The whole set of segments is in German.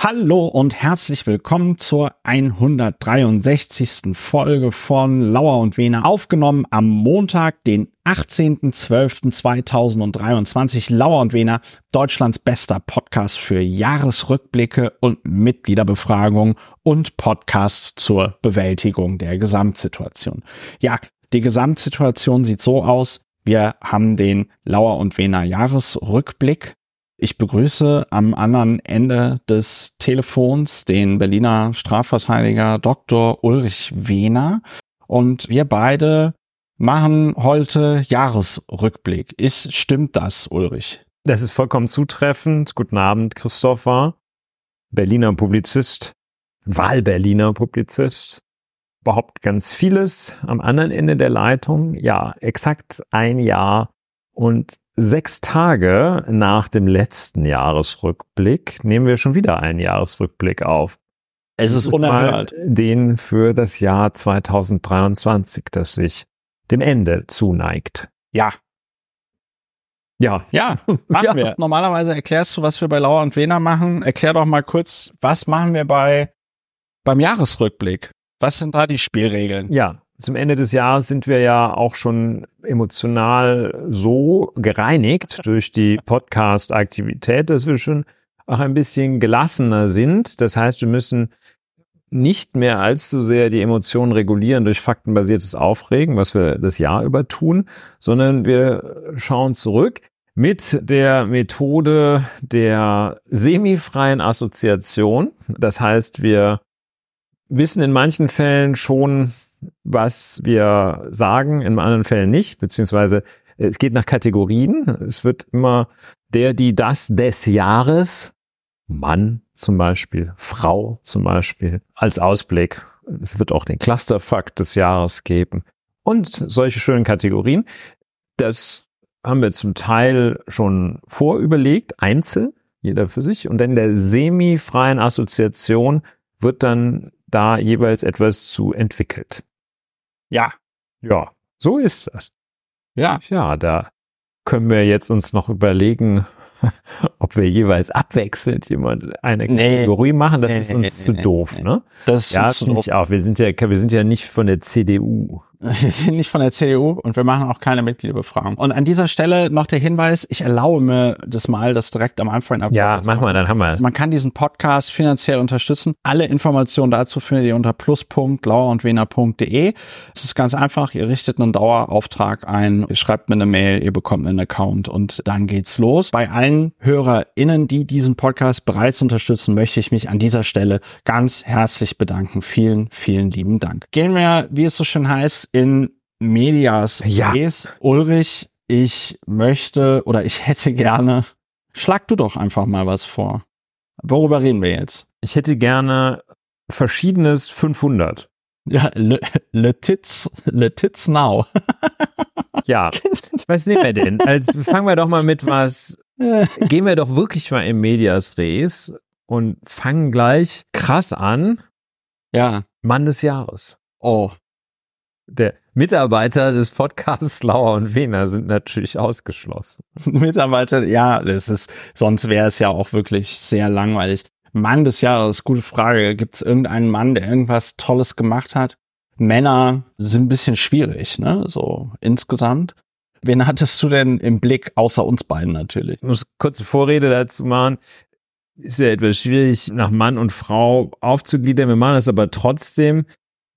Hallo und herzlich willkommen zur 163. Folge von Lauer und Wehner, aufgenommen am Montag, den 18.12.2023. Lauer und Wehner, Deutschlands bester Podcast für Jahresrückblicke und Mitgliederbefragung und Podcasts zur Bewältigung der Gesamtsituation. Ja, die Gesamtsituation sieht so aus. Wir haben den Lauer und Wehner Jahresrückblick ich begrüße am anderen Ende des Telefons den Berliner Strafverteidiger Dr. Ulrich Wehner und wir beide machen heute Jahresrückblick. Ist, stimmt das, Ulrich? Das ist vollkommen zutreffend. Guten Abend, Christopher. Berliner Publizist, Wahlberliner Publizist. Überhaupt ganz vieles am anderen Ende der Leitung. Ja, exakt ein Jahr und sechs Tage nach dem letzten Jahresrückblick nehmen wir schon wieder einen Jahresrückblick auf. Es ist, unerhört. Den für das Jahr 2023, das sich dem Ende zuneigt. Ja. Ja. Ja, machen ja. wir. Normalerweise erklärst du, was wir bei Lauer und Wehner machen. Erklär doch mal kurz, was machen wir bei, beim Jahresrückblick? Was sind da die Spielregeln? Ja, zum Ende des Jahres sind wir ja auch schon emotional so gereinigt durch die Podcast-Aktivität, dass wir schon auch ein bisschen gelassener sind. Das heißt, wir müssen nicht mehr allzu sehr die Emotionen regulieren durch faktenbasiertes Aufregen, was wir das Jahr über tun, sondern wir schauen zurück mit der Methode der semifreien Assoziation. Das heißt, wir wissen in manchen Fällen schon, was wir sagen, in anderen Fällen nicht, beziehungsweise es geht nach Kategorien. Es wird immer der, die, das des Jahres, Mann zum Beispiel, Frau zum Beispiel, als Ausblick. Es wird auch den Clusterfakt des Jahres geben und solche schönen Kategorien. Das haben wir zum Teil schon vorüberlegt, einzeln, jeder für sich. Und in der semifreien Assoziation wird dann da jeweils etwas zu entwickelt. Ja. Ja, so ist das. Ja. Ja, da können wir jetzt uns noch überlegen, ob wir jeweils abwechselnd jemand eine Kategorie nee, machen. Das nee, ist uns nee, zu doof, ne? Das ja, finde ich auch. Wir sind ja, wir sind ja nicht von der CDU. Wir sind nicht von der CDU und wir machen auch keine Mitgliederbefragung. Und an dieser Stelle noch der Hinweis, ich erlaube mir das mal, das direkt am Anfang Ja, mach mal, dann haben wir es. Man kann diesen Podcast finanziell unterstützen. Alle Informationen dazu findet ihr unter plus.lauerundwener.de. Es ist ganz einfach, ihr richtet einen Dauerauftrag ein, ihr schreibt mir eine Mail, ihr bekommt einen Account und dann geht's los. Bei allen HörerInnen, die diesen Podcast bereits unterstützen, möchte ich mich an dieser Stelle ganz herzlich bedanken. Vielen, vielen lieben Dank. Gehen wir, wie es so schön heißt, in Medias ja. Res. Ulrich, ich möchte oder ich hätte gerne, schlag du doch einfach mal was vor. Worüber reden wir jetzt? Ich hätte gerne verschiedenes 500. Ja, le, le tits, le tits now. ja, was nehmen wir denn? Also fangen wir doch mal mit was, gehen wir doch wirklich mal im Medias Res und fangen gleich krass an. Ja. Mann des Jahres. Oh, der Mitarbeiter des Podcasts Lauer und Wiener sind natürlich ausgeschlossen. Mitarbeiter, ja, das ist, sonst wäre es ja auch wirklich sehr langweilig. Mann des Jahres, gute Frage. Gibt es irgendeinen Mann, der irgendwas Tolles gemacht hat? Männer sind ein bisschen schwierig, ne? So insgesamt. Wen hattest du denn im Blick, außer uns beiden natürlich? Ich muss kurze Vorrede dazu machen. Ist ja etwas schwierig, nach Mann und Frau aufzugliedern. Wir machen das aber trotzdem.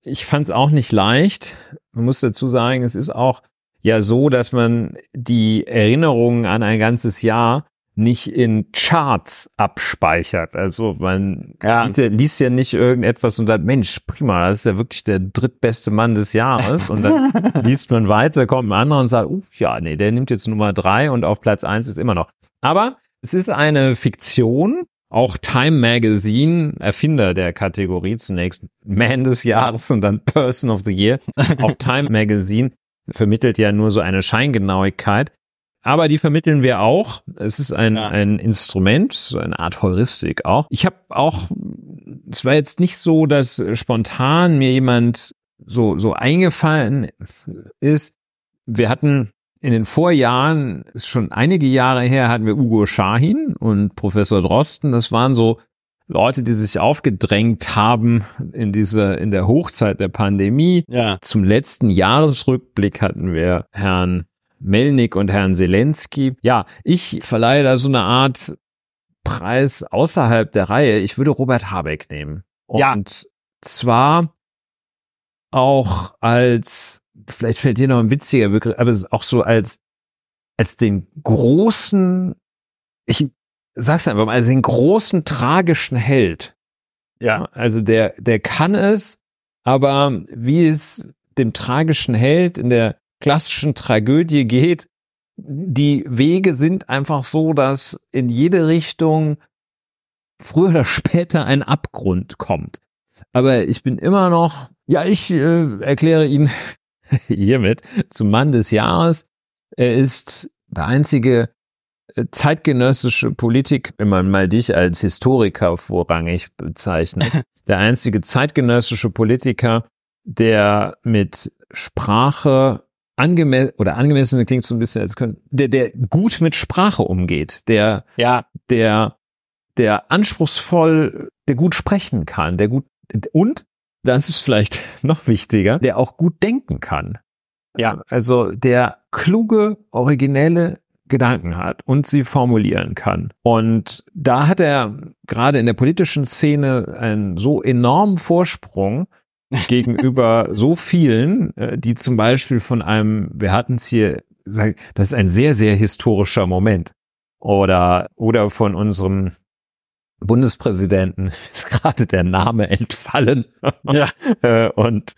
Ich fand es auch nicht leicht. Man muss dazu sagen, es ist auch ja so, dass man die Erinnerungen an ein ganzes Jahr nicht in Charts abspeichert. Also man ja. liest, liest, ja nicht irgendetwas und sagt, Mensch, prima, das ist ja wirklich der drittbeste Mann des Jahres. Und dann liest man weiter, kommt ein anderer und sagt, uh, ja, nee, der nimmt jetzt Nummer drei und auf Platz eins ist immer noch. Aber es ist eine Fiktion auch Time Magazine, Erfinder der Kategorie, zunächst Man des Jahres und dann Person of the Year. Auch Time Magazine vermittelt ja nur so eine Scheingenauigkeit. Aber die vermitteln wir auch. Es ist ein, ja. ein Instrument, so eine Art Heuristik auch. Ich habe auch, es war jetzt nicht so, dass spontan mir jemand so, so eingefallen ist. Wir hatten in den Vorjahren, ist schon einige Jahre her, hatten wir Ugo Schahin und Professor Drosten. Das waren so Leute, die sich aufgedrängt haben in dieser, in der Hochzeit der Pandemie. Ja. Zum letzten Jahresrückblick hatten wir Herrn Melnik und Herrn Zelensky. Ja, ich verleihe da so eine Art Preis außerhalb der Reihe. Ich würde Robert Habeck nehmen. Und Ja. zwar auch als, vielleicht fällt dir noch ein witziger Begriff, aber auch so als, als den großen, ich sag's einfach mal, als den großen tragischen Held. Ja. Also der, der kann es, aber wie es dem tragischen Held in der klassischen Tragödie geht, die Wege sind einfach so, dass in jede Richtung früher oder später ein Abgrund kommt. Aber ich bin immer noch, ja, ich äh, erkläre ihn hiermit zum Mann des Jahres. Er ist der einzige äh, zeitgenössische Politik, wenn man mal dich als Historiker vorrangig bezeichnet, der einzige zeitgenössische Politiker, der mit Sprache angemessen oder angemessen klingt so ein bisschen als können, der der gut mit Sprache umgeht, der Ja. der der anspruchsvoll, der gut sprechen kann, der gut und das ist vielleicht noch wichtiger, der auch gut denken kann. Ja. Also der kluge, originelle Gedanken hat und sie formulieren kann. Und da hat er gerade in der politischen Szene einen so enormen Vorsprung gegenüber so vielen, äh, die zum Beispiel von einem, wir hatten es hier, das ist ein sehr, sehr historischer Moment. Oder, oder von unserem Bundespräsidenten ist gerade der Name entfallen. Ja. Äh, Und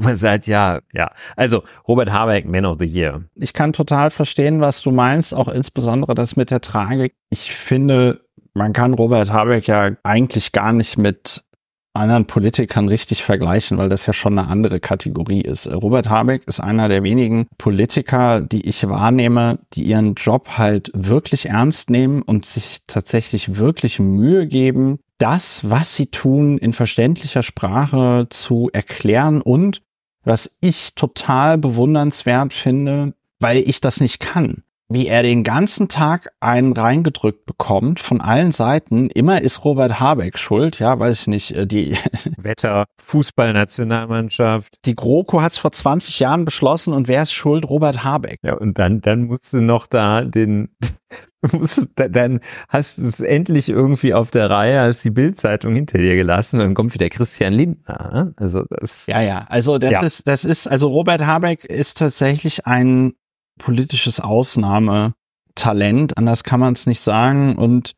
man sagt, ja, ja. Also Robert Habeck, Man of the Year. Ich kann total verstehen, was du meinst, auch insbesondere das mit der Tragik. Ich finde, man kann Robert Habeck ja eigentlich gar nicht mit anderen Politikern richtig vergleichen, weil das ja schon eine andere Kategorie ist. Robert Habeck ist einer der wenigen Politiker, die ich wahrnehme, die ihren Job halt wirklich ernst nehmen und sich tatsächlich wirklich Mühe geben, das, was sie tun, in verständlicher Sprache zu erklären und was ich total bewundernswert finde, weil ich das nicht kann. Wie er den ganzen Tag einen reingedrückt bekommt von allen Seiten. Immer ist Robert Habeck schuld, ja, weiß ich nicht. äh, Die, Wetter, Fußballnationalmannschaft. die GroKo hat es vor 20 Jahren beschlossen und wer ist schuld? Robert Habeck. Ja, und dann, dann musst du noch da den, musst, dann hast du es endlich irgendwie auf der Reihe, hast die Bildzeitung hinter dir gelassen und dann kommt wieder Christian Lindner. Ne? Also das, Ja, ja, also das Ja. ist, das ist, also Robert Habeck ist tatsächlich ein politisches Ausnahmetalent, anders kann man es nicht sagen. Und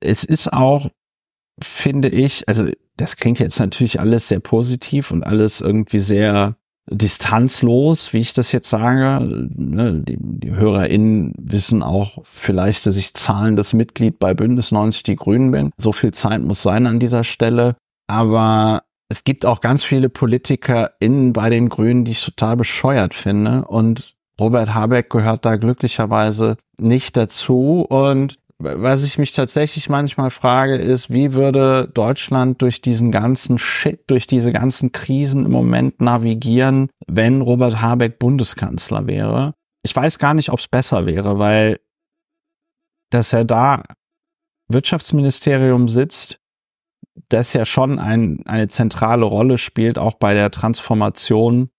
es ist auch, finde ich, also das klingt jetzt natürlich alles sehr positiv und alles irgendwie sehr distanzlos, wie ich das jetzt sage. Ne, Die, die HörerInnen wissen auch vielleicht, dass ich zahlendes Mitglied bei Bündnis 90 Die Grünen bin. So viel Zeit muss sein an dieser Stelle. Aber es gibt auch ganz viele PolitikerInnen bei den Grünen, die ich total bescheuert finde. Und Robert Habeck gehört da glücklicherweise nicht dazu. Und was ich mich tatsächlich manchmal frage, ist, wie würde Deutschland durch diesen ganzen Shit, durch diese ganzen Krisen im Moment navigieren, wenn Robert Habeck Bundeskanzler wäre? Ich weiß gar nicht, ob es besser wäre, weil dass er da Wirtschaftsministerium sitzt, das ja schon ein, eine zentrale Rolle spielt, auch bei der Transformation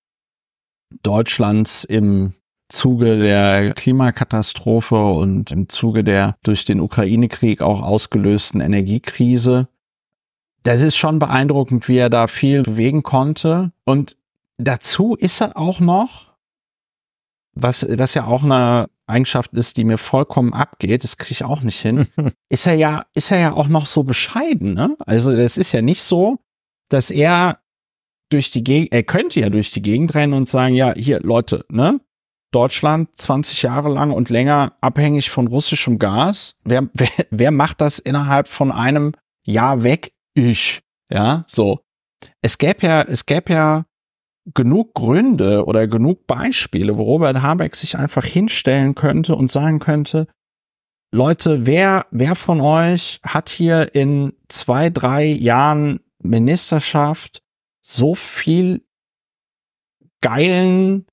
Deutschlands im Zuge der Klimakatastrophe und im Zuge der durch den Ukraine-Krieg auch ausgelösten Energiekrise. Das ist schon beeindruckend, wie er da viel bewegen konnte. Und dazu ist er auch noch, was, was ja auch eine Eigenschaft ist, die mir vollkommen abgeht, das kriege ich auch nicht hin, ist er ja, ist er ja auch noch so bescheiden, ne? Also das ist ja nicht so, dass er durch die Gegend, er könnte ja durch die Gegend rennen und sagen, ja, hier, Leute, ne? Deutschland 20 Jahre lang und länger abhängig von russischem Gas. Wer, wer, wer macht das innerhalb von einem Jahr weg? Ich. Ja, so. Es gäbe ja, es gäbe ja genug Gründe oder genug Beispiele, wo Robert Habeck sich einfach hinstellen könnte und sagen könnte, Leute, wer, wer von euch hat hier in zwei, drei Jahren Ministerschaft so viel geilen,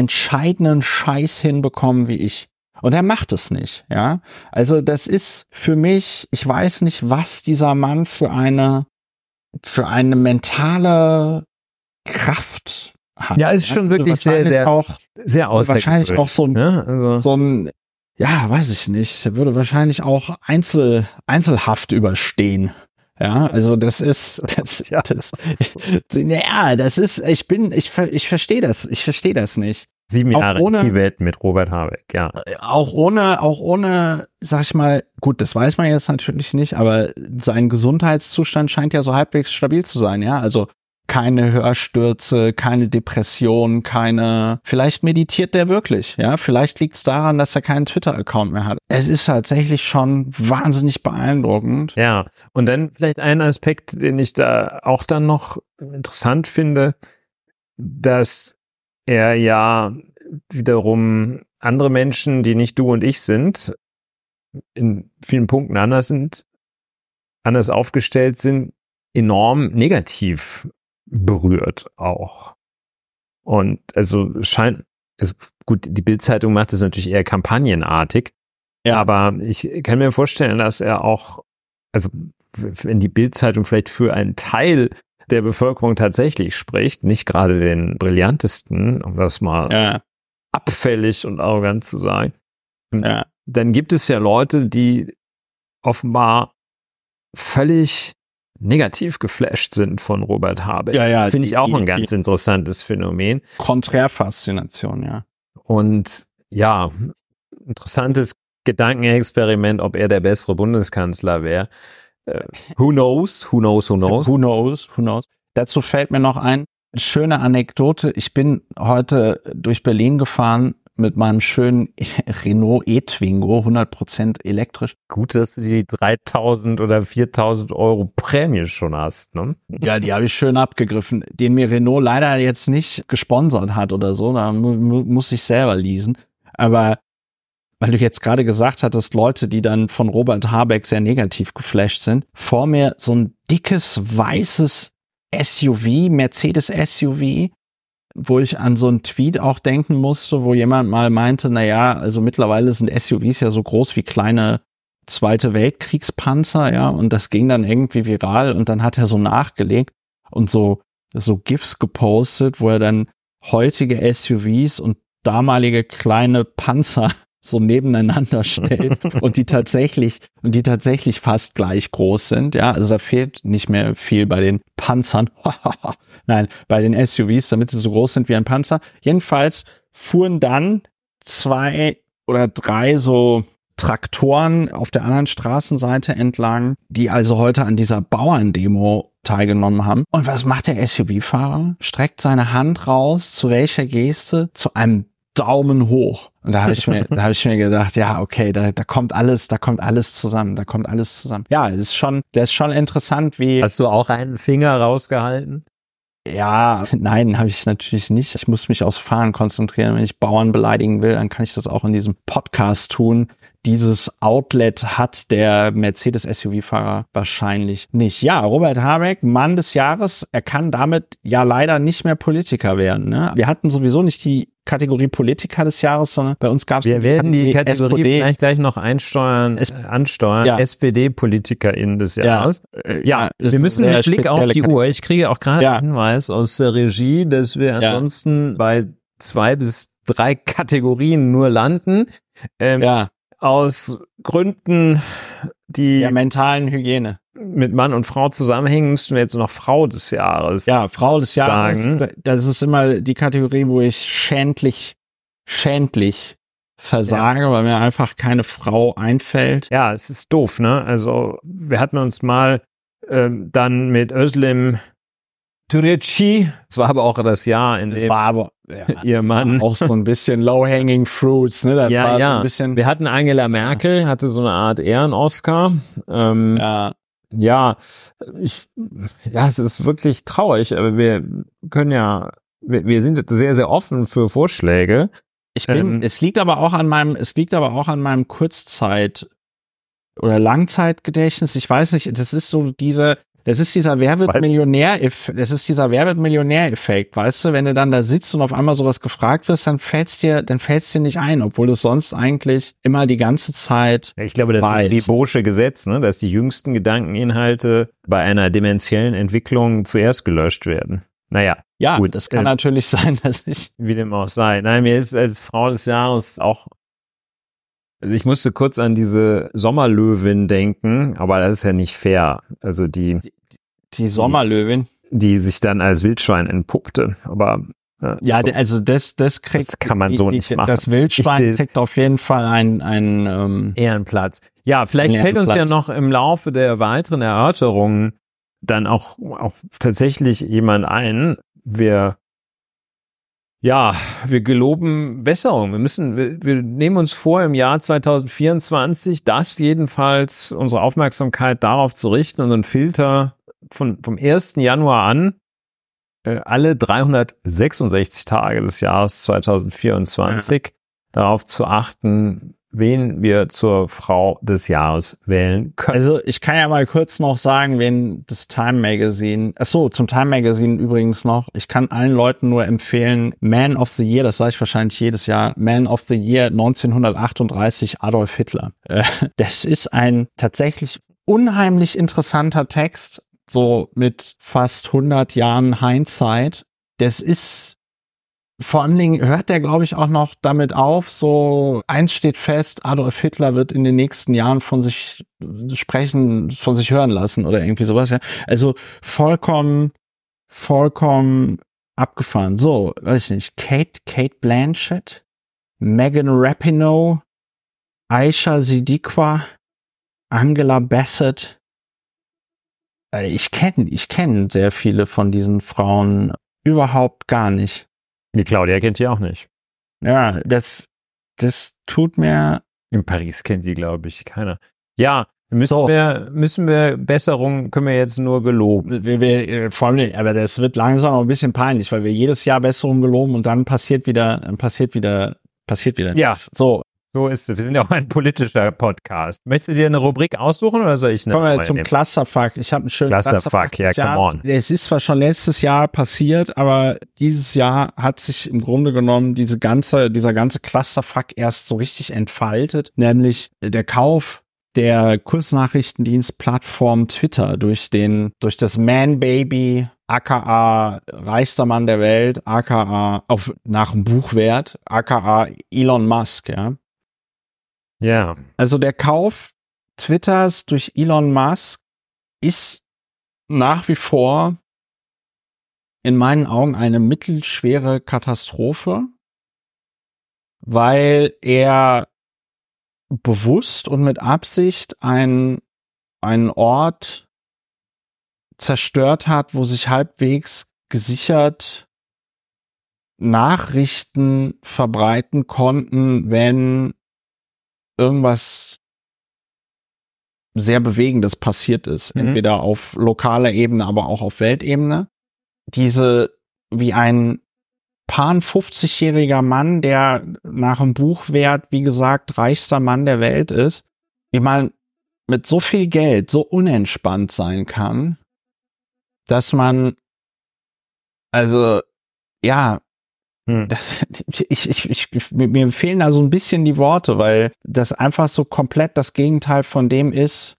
entscheidenden Scheiß hinbekommen wie ich? Und er macht es nicht, ja. Also das ist für mich, ich weiß nicht, was dieser Mann für eine, für eine mentale Kraft hat. Ja, ist schon wirklich sehr, sehr, auch, sehr wahrscheinlich auch so ein, ne? also. so ein, ja, weiß ich nicht. Er würde wahrscheinlich auch Einzel, Einzelhaft überstehen. Ja, also das ist, das, ja, das, ja, das ist, ich bin, ich, ich verstehe das, ich verstehe das nicht. Sieben Auch Jahre ohne- Tibet mit Robert Habeck, ja. Auch ohne, auch ohne, sag ich mal, gut, das weiß man jetzt natürlich nicht, aber sein Gesundheitszustand scheint ja so halbwegs stabil zu sein, ja. Also keine Hörstürze, keine Depression, keine. Vielleicht meditiert der wirklich, ja. Vielleicht liegt es daran, dass er keinen Twitter-Account mehr hat. Es ist tatsächlich schon wahnsinnig beeindruckend. Ja, und dann vielleicht ein Aspekt, den ich da auch dann noch interessant finde, dass er ja wiederum andere Menschen, die nicht du und ich sind, in vielen Punkten anders sind, anders aufgestellt sind, enorm negativ berührt auch. Und also scheint, also gut, die Bildzeitung macht es natürlich eher kampagnenartig, Ja. aber ich kann mir vorstellen, dass er auch, also wenn die Bildzeitung vielleicht für einen Teil der Bevölkerung tatsächlich spricht, nicht gerade den brillantesten, um das mal Ja, abfällig und arrogant zu sagen, ja, dann gibt es ja Leute, die offenbar völlig negativ geflasht sind von Robert Habeck. ja, ja. Finde ich die- auch die- ein ganz interessantes Phänomen. die Konträrfaszination, ja. Und ja, interessantes Gedankenexperiment, ob er der bessere Bundeskanzler wäre. Äh, who knows? Who knows? Who knows? Who knows? Who knows? Dazu fällt mir noch ein, schöne Anekdote. Ich bin heute durch Berlin gefahren mit meinem schönen Renault E-Twingo, 100% elektrisch. Gut, dass du die 3000 oder 4000 Euro Prämie schon hast, ne? Ja, die habe ich schön abgegriffen, den mir Renault leider jetzt nicht gesponsert hat oder so. Da mu mu muss ich selber leasen. Aber weil du jetzt gerade gesagt hattest, Leute, die dann von Robert Habeck sehr negativ geflasht sind, vor mir so ein dickes weißes SUV, Mercedes SUV, wo ich an so einen Tweet auch denken musste, wo jemand mal meinte, na ja, also mittlerweile sind SUVs ja so groß wie kleine Zweite Weltkriegspanzer, ja, und das ging dann irgendwie viral und dann hat er so nachgelegt und so, so GIFs gepostet, wo er dann heutige SUVs und damalige kleine Panzer so nebeneinander stellt und die tatsächlich und die tatsächlich fast gleich groß sind. Ja, also da fehlt nicht mehr viel bei den Panzern. Nein, bei den SUVs, damit sie so groß sind wie ein Panzer. Jedenfalls fuhren dann zwei oder drei so Traktoren auf der anderen Straßenseite entlang, die also heute an dieser Bauerndemo teilgenommen haben. Und was macht der SUV-Fahrer? Streckt seine Hand raus, zu welcher Geste? Zu einem Daumen hoch. Und da habe ich mir, da habe ich mir gedacht, ja, okay, da, da kommt alles, da kommt alles zusammen, da kommt alles zusammen. Ja, das ist schon, das ist schon interessant, wie. Hast du auch einen Finger rausgehalten? Ja, nein, habe ich natürlich nicht. Ich muss mich aufs Fahren konzentrieren. Wenn ich Bauern beleidigen will, dann kann ich das auch in diesem Podcast tun. Dieses Outlet hat der Mercedes-SUV-Fahrer wahrscheinlich nicht. Ja, Robert Habeck, Mann des Jahres. Er kann damit ja leider nicht mehr Politiker werden. Ne? Wir hatten sowieso nicht die Kategorie Politiker des Jahres, sondern bei uns gab es Wir werden die Kategorie SPD. vielleicht gleich noch einsteuern, äh, ansteuern. Ja. SPD-PolitikerInnen des Jahres. äh, Ja, das ist wir müssen mit Blick auf die. Uhr. Ich kriege auch gerade Ja. einen Hinweis aus der Regie, dass wir Ja. ansonsten bei zwei bis drei Kategorien nur landen. Ähm, Ja, Aus Gründen, die der mentalen Hygiene. Mit Mann und Frau zusammenhängen, müssten wir jetzt noch Frau des Jahres. Ja, Frau des Jahres, sagen. das ist immer die Kategorie, wo ich schändlich, schändlich versage, weil mir einfach keine Frau einfällt. Ja, es ist doof, ne? Also wir hatten uns mal ähm, dann mit Özlem Türeci, es war aber auch das Jahr, in Das dem war aber ja, ihr Mann auch so ein bisschen low-hanging fruits, ne? Das Ja, war so ja. ein bisschen, Wir hatten Angela Merkel, hatte so eine Art Ehren-Oscar. Ähm, ja. Ja, ich, ja, es ist wirklich traurig, aber wir können ja, wir, wir sind sehr, sehr offen für Vorschläge. ich bin, Ähm, es liegt aber auch an meinem, es liegt aber auch an meinem Kurzzeit- oder Langzeitgedächtnis. Ich weiß nicht, das ist so diese, Das ist dieser Wer wird Weiß- Millionär, das ist dieser Wer wird Millionär-Effekt, weißt du, wenn du dann da sitzt und auf einmal sowas gefragt wirst, dann fällt's dir, dann fällt's dir nicht ein, obwohl du sonst eigentlich immer die ganze Zeit Ich glaube, das Weiß. ist die Bosche Gesetz, ne? dass die jüngsten Gedankeninhalte bei einer dementiellen Entwicklung zuerst gelöscht werden. Naja, Ja, Gut, das kann äh, natürlich sein, dass ich. wie dem auch sei. Nein, mir ist als Frau des Jahres auch, also ich musste kurz an diese Sommerlöwin denken, aber das ist ja nicht fair. Also die, Die Sommerlöwin. die sich dann als Wildschwein entpuppte. Aber Ja, so. der- also das, das kriegt. Das kann man so nicht machen. Das Wildschwein Ich- kriegt auf jeden Fall ein, ein ähm, Ehrenplatz. Ja, vielleicht fällt uns ja noch im Laufe der weiteren Erörterungen dann auch, auch tatsächlich jemand ein. Wir, ja, wir geloben Besserung. Wir müssen, wir, wir nehmen uns vor, im Jahr 2024 das jedenfalls unsere Aufmerksamkeit darauf zu richten und einen Filter von, vom 1. Januar an äh, alle 366 Tage des Jahres 2024 darauf zu achten, wen wir zur Frau des Jahres wählen können. Also ich kann ja mal kurz noch sagen, wen das Time Magazine, ach so, zum Time Magazine übrigens noch, ich kann allen Leuten nur empfehlen, Man of the Year, das sage ich wahrscheinlich jedes Jahr, Man of the Year 1938 Adolf Hitler. Äh, Das ist ein tatsächlich unheimlich interessanter Text, so mit fast 100 Jahren Hindsight. Das ist vor allen Dingen hört der, glaube ich, auch noch damit auf, so eins steht fest, Adolf Hitler wird in den nächsten Jahren von sich sprechen, von sich hören lassen oder irgendwie sowas, ja. Also vollkommen, vollkommen abgefahren. So, weiß ich nicht, Kate, Kate Blanchett, Megan Rapinoe, Aisha Siddiqua, Angela Bassett. Äh, Ich kenne, ich kenne sehr viele von diesen Frauen überhaupt gar nicht. Die Claudia kennt die auch nicht. Ja, das, das tut mir. In Paris kennt die, glaube ich, keiner. Ja, müssen So. wir, müssen wir Besserung, können wir jetzt nur geloben. Wir, wir, vor allem, aber das wird langsam auch ein bisschen peinlich, weil wir jedes Jahr Besserung geloben und dann passiert wieder, passiert wieder, passiert wieder. Ja. nichts. So, So ist es. Wir sind ja auch ein politischer Podcast. Möchtest du dir eine Rubrik aussuchen oder soll ich eine kommen wir zum nehmen? Clusterfuck. Ich habe einen schönen Clusterfuck, ja, des come on. Es ist zwar schon letztes Jahr passiert, aber dieses Jahr hat sich im Grunde genommen diese ganze, dieser ganze Clusterfuck erst so richtig entfaltet, nämlich der Kauf der Kursnachrichtendienstplattform Twitter durch den, durch das Man-Baby, aka reichster Mann der Welt, aka auf, nach dem Buchwert, aka Elon Musk, ja. Ja. Also der Kauf Twitters durch Elon Musk ist nach wie vor in meinen Augen eine mittelschwere Katastrophe, weil er bewusst und mit Absicht ein, einen Ort zerstört hat, wo sich halbwegs gesichert Nachrichten verbreiten konnten, wenn irgendwas sehr Bewegendes passiert ist. Mhm. Entweder auf lokaler Ebene, aber auch auf Weltebene. Diese, wie ein paar 50-jähriger Mann, der nach dem Buchwert, wie gesagt, reichster Mann der Welt ist, ich meine, mit so viel Geld so unentspannt sein kann, dass man, also, ja, Hm. das, ich, ich, ich, mir mir fehlen da so ein bisschen die Worte, weil das einfach so komplett das Gegenteil von dem ist,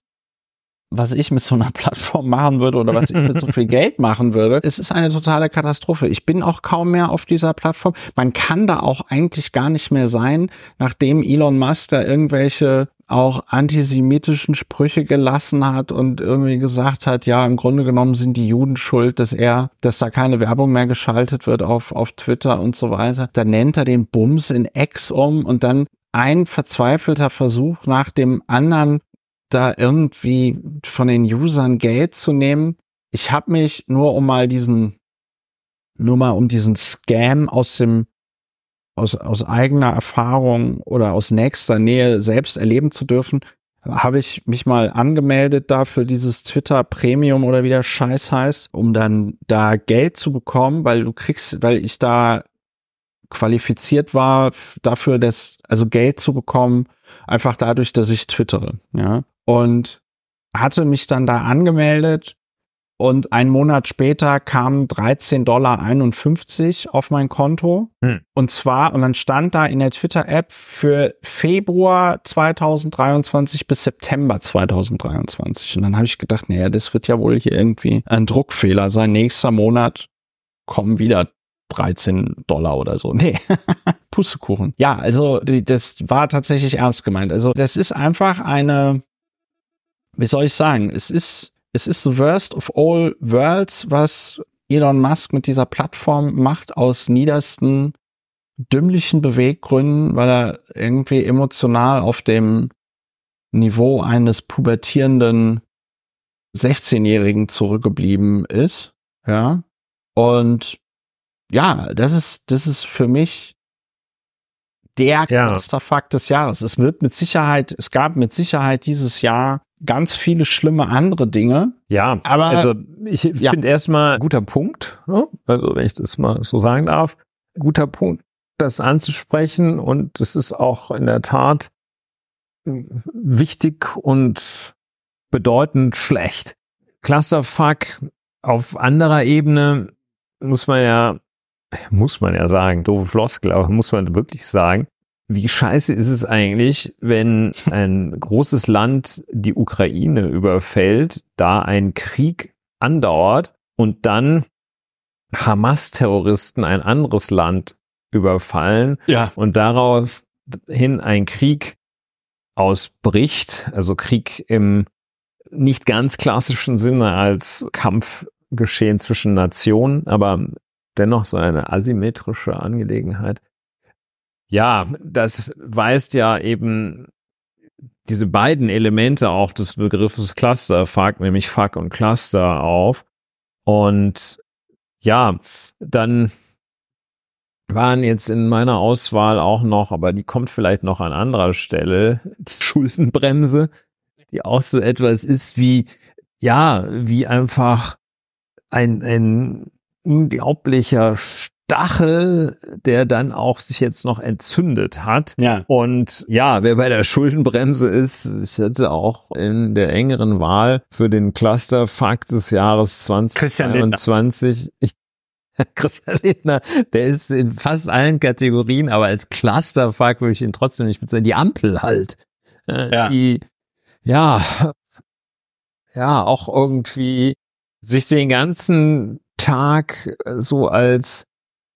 was ich mit so einer Plattform machen würde oder was ich mit so viel Geld machen würde. Es ist eine totale Katastrophe. Ich bin auch kaum mehr auf dieser Plattform. Man kann da auch eigentlich gar nicht mehr sein, nachdem Elon Musk da irgendwelche auch antisemitischen Sprüche gelassen hat und irgendwie gesagt hat, ja, im Grunde genommen sind die Juden schuld, dass er, dass da keine Werbung mehr geschaltet wird auf, auf Twitter und so weiter. Dann nennt er den Bums in X um und dann ein verzweifelter Versuch nach dem anderen, da irgendwie von den Usern Geld zu nehmen. Ich habe mich nur um mal diesen, nur mal um diesen Scam aus dem aus, aus eigener Erfahrung oder aus nächster Nähe selbst erleben zu dürfen, habe ich mich mal angemeldet da für dieses Twitter Premium oder wie der Scheiß heißt, um dann da Geld zu bekommen, weil du kriegst, weil ich da qualifiziert war dafür, das, also Geld zu bekommen, einfach dadurch, dass ich twittere, ja. Und hatte mich dann da angemeldet Und einen Monat später kamen 13,51 Dollar auf mein Konto. Hm. Und zwar, und dann stand da in der Twitter-App für Februar 2023 bis September 2023. Und dann habe ich gedacht, naja, das wird ja wohl hier irgendwie ein Druckfehler sein. Nächster Monat kommen wieder 13 Dollar oder so. Nee, Pustekuchen. Ja, also das war tatsächlich ernst gemeint. Also das ist einfach eine, wie soll ich sagen, es ist, es ist the worst of all worlds, was Elon Musk mit dieser Plattform macht aus niedersten dümmlichen Beweggründen, weil er irgendwie emotional auf dem Niveau eines pubertierenden 16-Jährigen zurückgeblieben ist. Ja. Und ja, das ist, das ist für mich der ja. Fakt des Jahres. Es wird mit Sicherheit, es gab mit Sicherheit dieses Jahr ganz viele schlimme andere Dinge. Ja, aber also ich ja. finde erstmal guter Punkt, ne? also wenn ich das mal so sagen darf, guter Punkt, das anzusprechen und es ist auch in der Tat wichtig und bedeutend schlecht. Clusterfuck auf anderer Ebene muss man ja muss man ja sagen, doofe Floskel, aber muss man wirklich sagen, wie scheiße ist es eigentlich, wenn ein großes Land die Ukraine überfällt, da ein Krieg andauert und dann Hamas-Terroristen ein anderes Land überfallen ja. und daraufhin ein Krieg ausbricht, also Krieg im nicht ganz klassischen Sinne als Kampfgeschehen zwischen Nationen, aber dennoch so eine asymmetrische Angelegenheit. Ja, das weist ja eben diese beiden Elemente auch des Begriffes Clusterfuck, nämlich Fuck und Cluster auf. Und ja, dann waren jetzt in meiner Auswahl auch noch, aber die kommt vielleicht noch an anderer Stelle, die Schuldenbremse, die auch so etwas ist wie, ja, wie einfach ein, ein unglaublicher Stachel, der dann auch sich jetzt noch entzündet hat. Ja. Und ja, wer bei der Schuldenbremse ist, ich hätte auch in der engeren Wahl für den Clusterfuck des Jahres 2022. Christian Lindner, der ist in fast allen Kategorien, aber als Clusterfuck würde ich ihn trotzdem nicht bezeichnen. Die Ampel halt. Äh, ja. Die, ja, ja, auch irgendwie sich den ganzen Tag so als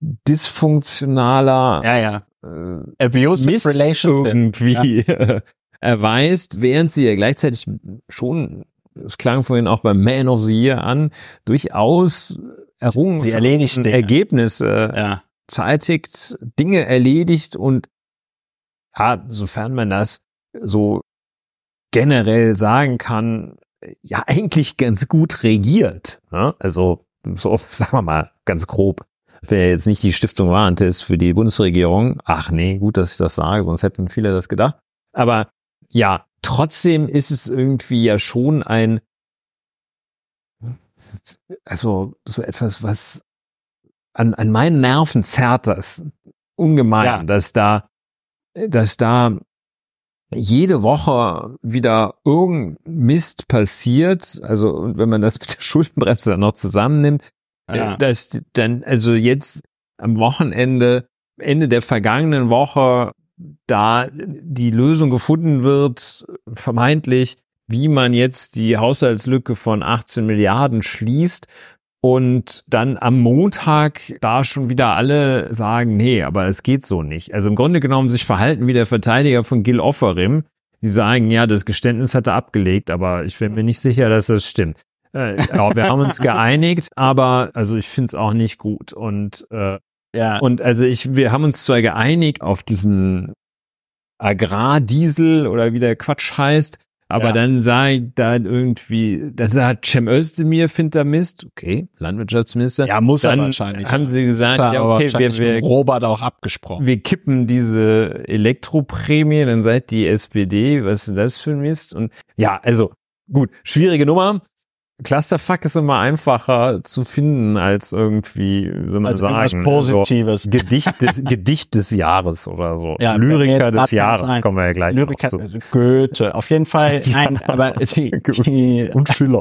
dysfunktionaler ja, ja. Äh, Abusive Mist Relationship irgendwie ja. erweist, während sie ja gleichzeitig schon, es klang vorhin auch beim Man of the Year an, durchaus errungen sie erledigt Ergebnisse ja. zeitigt, Dinge erledigt und ja, sofern man das so generell sagen kann, ja eigentlich ganz gut regiert. Ne? Also so sagen wir mal ganz grob, wäre jetzt nicht die Stiftung Warentest für die Bundesregierung. Ach nee, gut, dass ich das sage, sonst hätten viele das gedacht. Aber ja, trotzdem ist es irgendwie ja schon ein, also so etwas, was an, an meinen Nerven zerrt das ungemein, ja. dass da, dass da jede Woche wieder irgendein Mist passiert, also wenn man das mit der Schuldenbremse dann noch zusammennimmt, ja. Dass dann, also jetzt am Wochenende, Ende der vergangenen Woche, da die Lösung gefunden wird, vermeintlich, wie man jetzt die Haushaltslücke von 18 Milliarden schließt und dann am Montag da schon wieder alle sagen, nee, aber es geht so nicht. Also im Grunde genommen sich verhalten wie der Verteidiger von Gil Offerim. Die sagen, ja, das Geständnis hat er abgelegt, aber ich bin mir nicht sicher, dass das stimmt. Äh, wir haben uns geeinigt, aber also ich finde es auch nicht gut. Und äh, ja. Und also ich, wir haben uns zwar geeinigt auf diesen Agrardiesel oder wie der Quatsch heißt, aber ja. dann sei da irgendwie, dann sagt Cem Özdemir, findet er Mist. Okay, Landwirtschaftsminister. Ja, muss dann er wahrscheinlich. Haben sie gesagt, ja, okay, wir, wir, Robert auch abgesprochen. Wir kippen diese Elektroprämie, dann seid die SPD, was ist denn das für ein Mist? Und ja, also gut, schwierige Nummer. Clusterfuck ist immer einfacher zu finden als irgendwie, wie soll man Als sagen, irgendwas Positives. So Gedicht, des, Gedicht des Jahres oder so. Ja, Lyriker des Jahres, sein. kommen wir ja gleich Lyriker, zu. Goethe, auf jeden Fall. Nein, aber die, die, Und Schiller.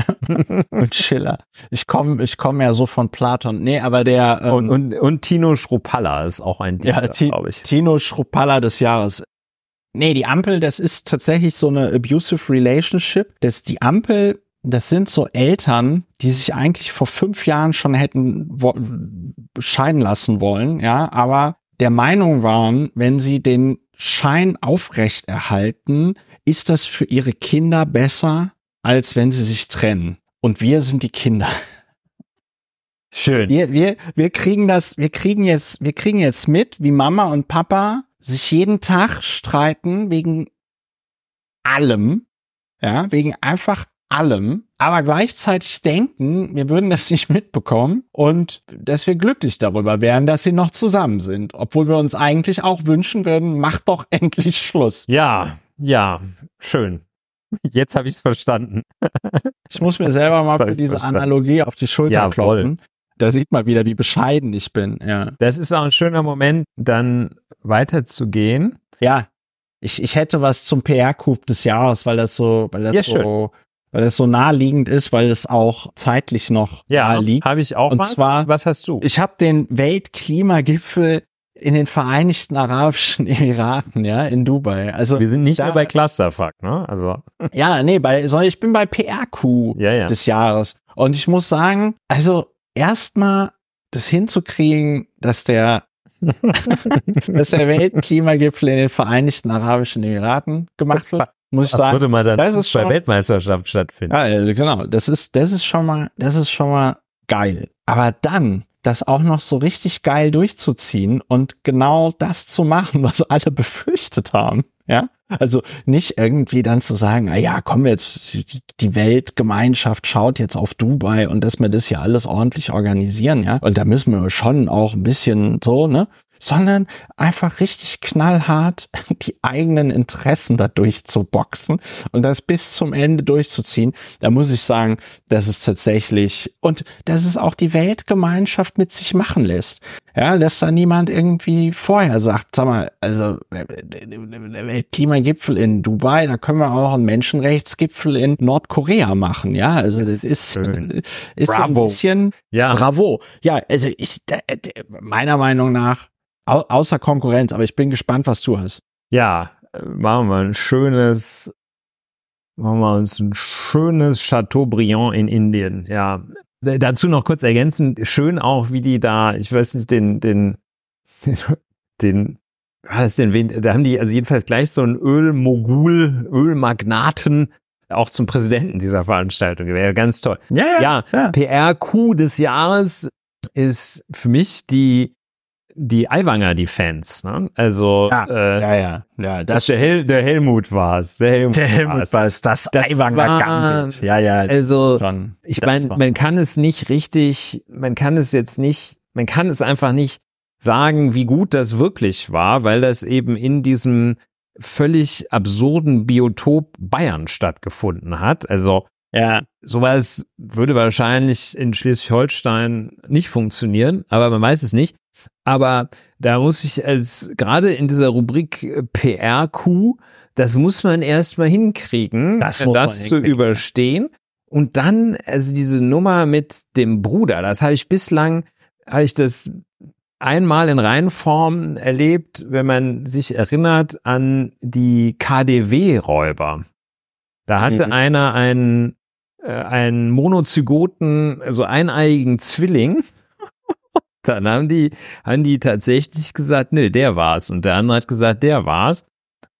und Schiller. Ich komme, ich komme ja so von Platon. Nee, aber der ähm, Und, und, und Tino Schruppalla ist auch ein ja, Dichter, Ti- glaube ich. Tino Schruppalla des Jahres. Nee, die Ampel, das ist tatsächlich so eine abusive relationship. Das die Ampel, das sind so Eltern, die sich eigentlich vor fünf Jahren schon hätten scheiden lassen wollen, ja, aber der Meinung waren, wenn sie den Schein aufrechterhalten, ist das für ihre Kinder besser, als wenn sie sich trennen. Und wir sind die Kinder. Schön. Wir, wir, wir kriegen das, wir kriegen jetzt, wir kriegen jetzt mit, wie Mama und Papa sich jeden Tag streiten wegen allem, ja, wegen einfach allem, aber gleichzeitig denken, wir würden das nicht mitbekommen und dass wir glücklich darüber wären, dass sie noch zusammen sind, obwohl wir uns eigentlich auch wünschen würden, macht doch endlich Schluss. Ja, ja, schön. Jetzt habe ich es verstanden. Ich muss mir selber mal für diese verstanden. Analogie auf die Schulter Jawohl. klopfen. Da sieht man wieder, wie bescheiden ich bin, ja. Das ist auch ein schöner Moment, dann weiterzugehen. Ja, ich, ich hätte was zum PR-Coup des Jahres, weil das so, weil das Ja, so, weil das so naheliegend ist, weil es auch zeitlich noch Ja, liegt. habe ich auch Und was. zwar- was hast du? Ich habe den Weltklimagipfel in den Vereinigten Arabischen Emiraten, ja, in Dubai. Also Wir sind nicht da- mehr bei Clusterfuck, ne? Also, ja, nee, bei, sondern ich bin bei PR-Coup ja, ja. des Jahres. Und ich muss sagen, also erstmal das hinzukriegen, dass der, dass der Weltklimagipfel in den Vereinigten Arabischen Emiraten gemacht wird, muss ich Das sagen. würde mal dann das ist bei schon- Weltmeisterschaft stattfinden. Ja, äh, genau. Das ist, das ist schon mal, das ist schon mal geil. Aber dann, das auch noch so richtig geil durchzuziehen und genau das zu machen, was alle befürchtet haben. Ja, also nicht irgendwie dann zu sagen, ah ja, komm jetzt, die- die Weltgemeinschaft schaut jetzt auf Dubai und dass wir das hier alles ordentlich organisieren, ja. Und da müssen wir schon auch ein bisschen so, ne? Sondern einfach richtig knallhart die eigenen Interessen da durchzuboxen und das bis zum Ende durchzuziehen. Da muss ich sagen, dass es tatsächlich und dass es auch die Weltgemeinschaft mit sich machen lässt. Ja, dass da niemand irgendwie vorher sagt, sag mal, also äh, der Weltklimagipfel in Dubai, da können wir auch einen Menschenrechtsgipfel in Nordkorea machen. Ja, also das ist, Schön. ist so ein Bravo. bisschen Ja, Bravo. Ja, also ich, meiner Meinung nach, au außer Konkurrenz, aber ich bin gespannt, was du hast. ja, äh, machen wir ein schönes, machen wir uns ein schönes Chateaubriand in Indien. Ja, dazu noch kurz ergänzend, schön auch, wie die da, ich weiß nicht, den, den, den, war das denn, wen, da haben die also jedenfalls gleich so einen Ölmogul, Ölmagnaten auch zum Präsidenten dieser Veranstaltung. Wäre ganz toll. Ja, ja. PR-Coup des Jahres ist für mich die, die Aiwanger Defense. Ne? Also Ja, äh, ja, ja, ja, das, der, Hel der Helmut war es. Der Helmut, der Helmut war es, das, Das Aiwanger war- Gambit. Ja, ja, Also schon. ich meine, man kann es nicht richtig, man kann es jetzt nicht, man kann es einfach nicht sagen, wie gut das wirklich war, weil das eben in diesem völlig absurden Biotop Bayern stattgefunden hat. Also ja, sowas würde wahrscheinlich in Schleswig-Holstein nicht funktionieren, aber man weiß es nicht. Aber da muss ich als gerade in dieser Rubrik äh, PR-Coup, das muss man erstmal hinkriegen, Das das, man zu hinkriegen. überstehen. Und dann, also diese Nummer mit dem Bruder, das habe ich bislang, habe ich das einmal in Reinform erlebt, wenn man sich erinnert an die KDW-Räuber. Da hatte Mhm. einer einen, äh, einen monozygoten, also eineiigen Zwilling. Dann haben die, haben die tatsächlich gesagt, nee, der war's. Und der andere hat gesagt, der war's.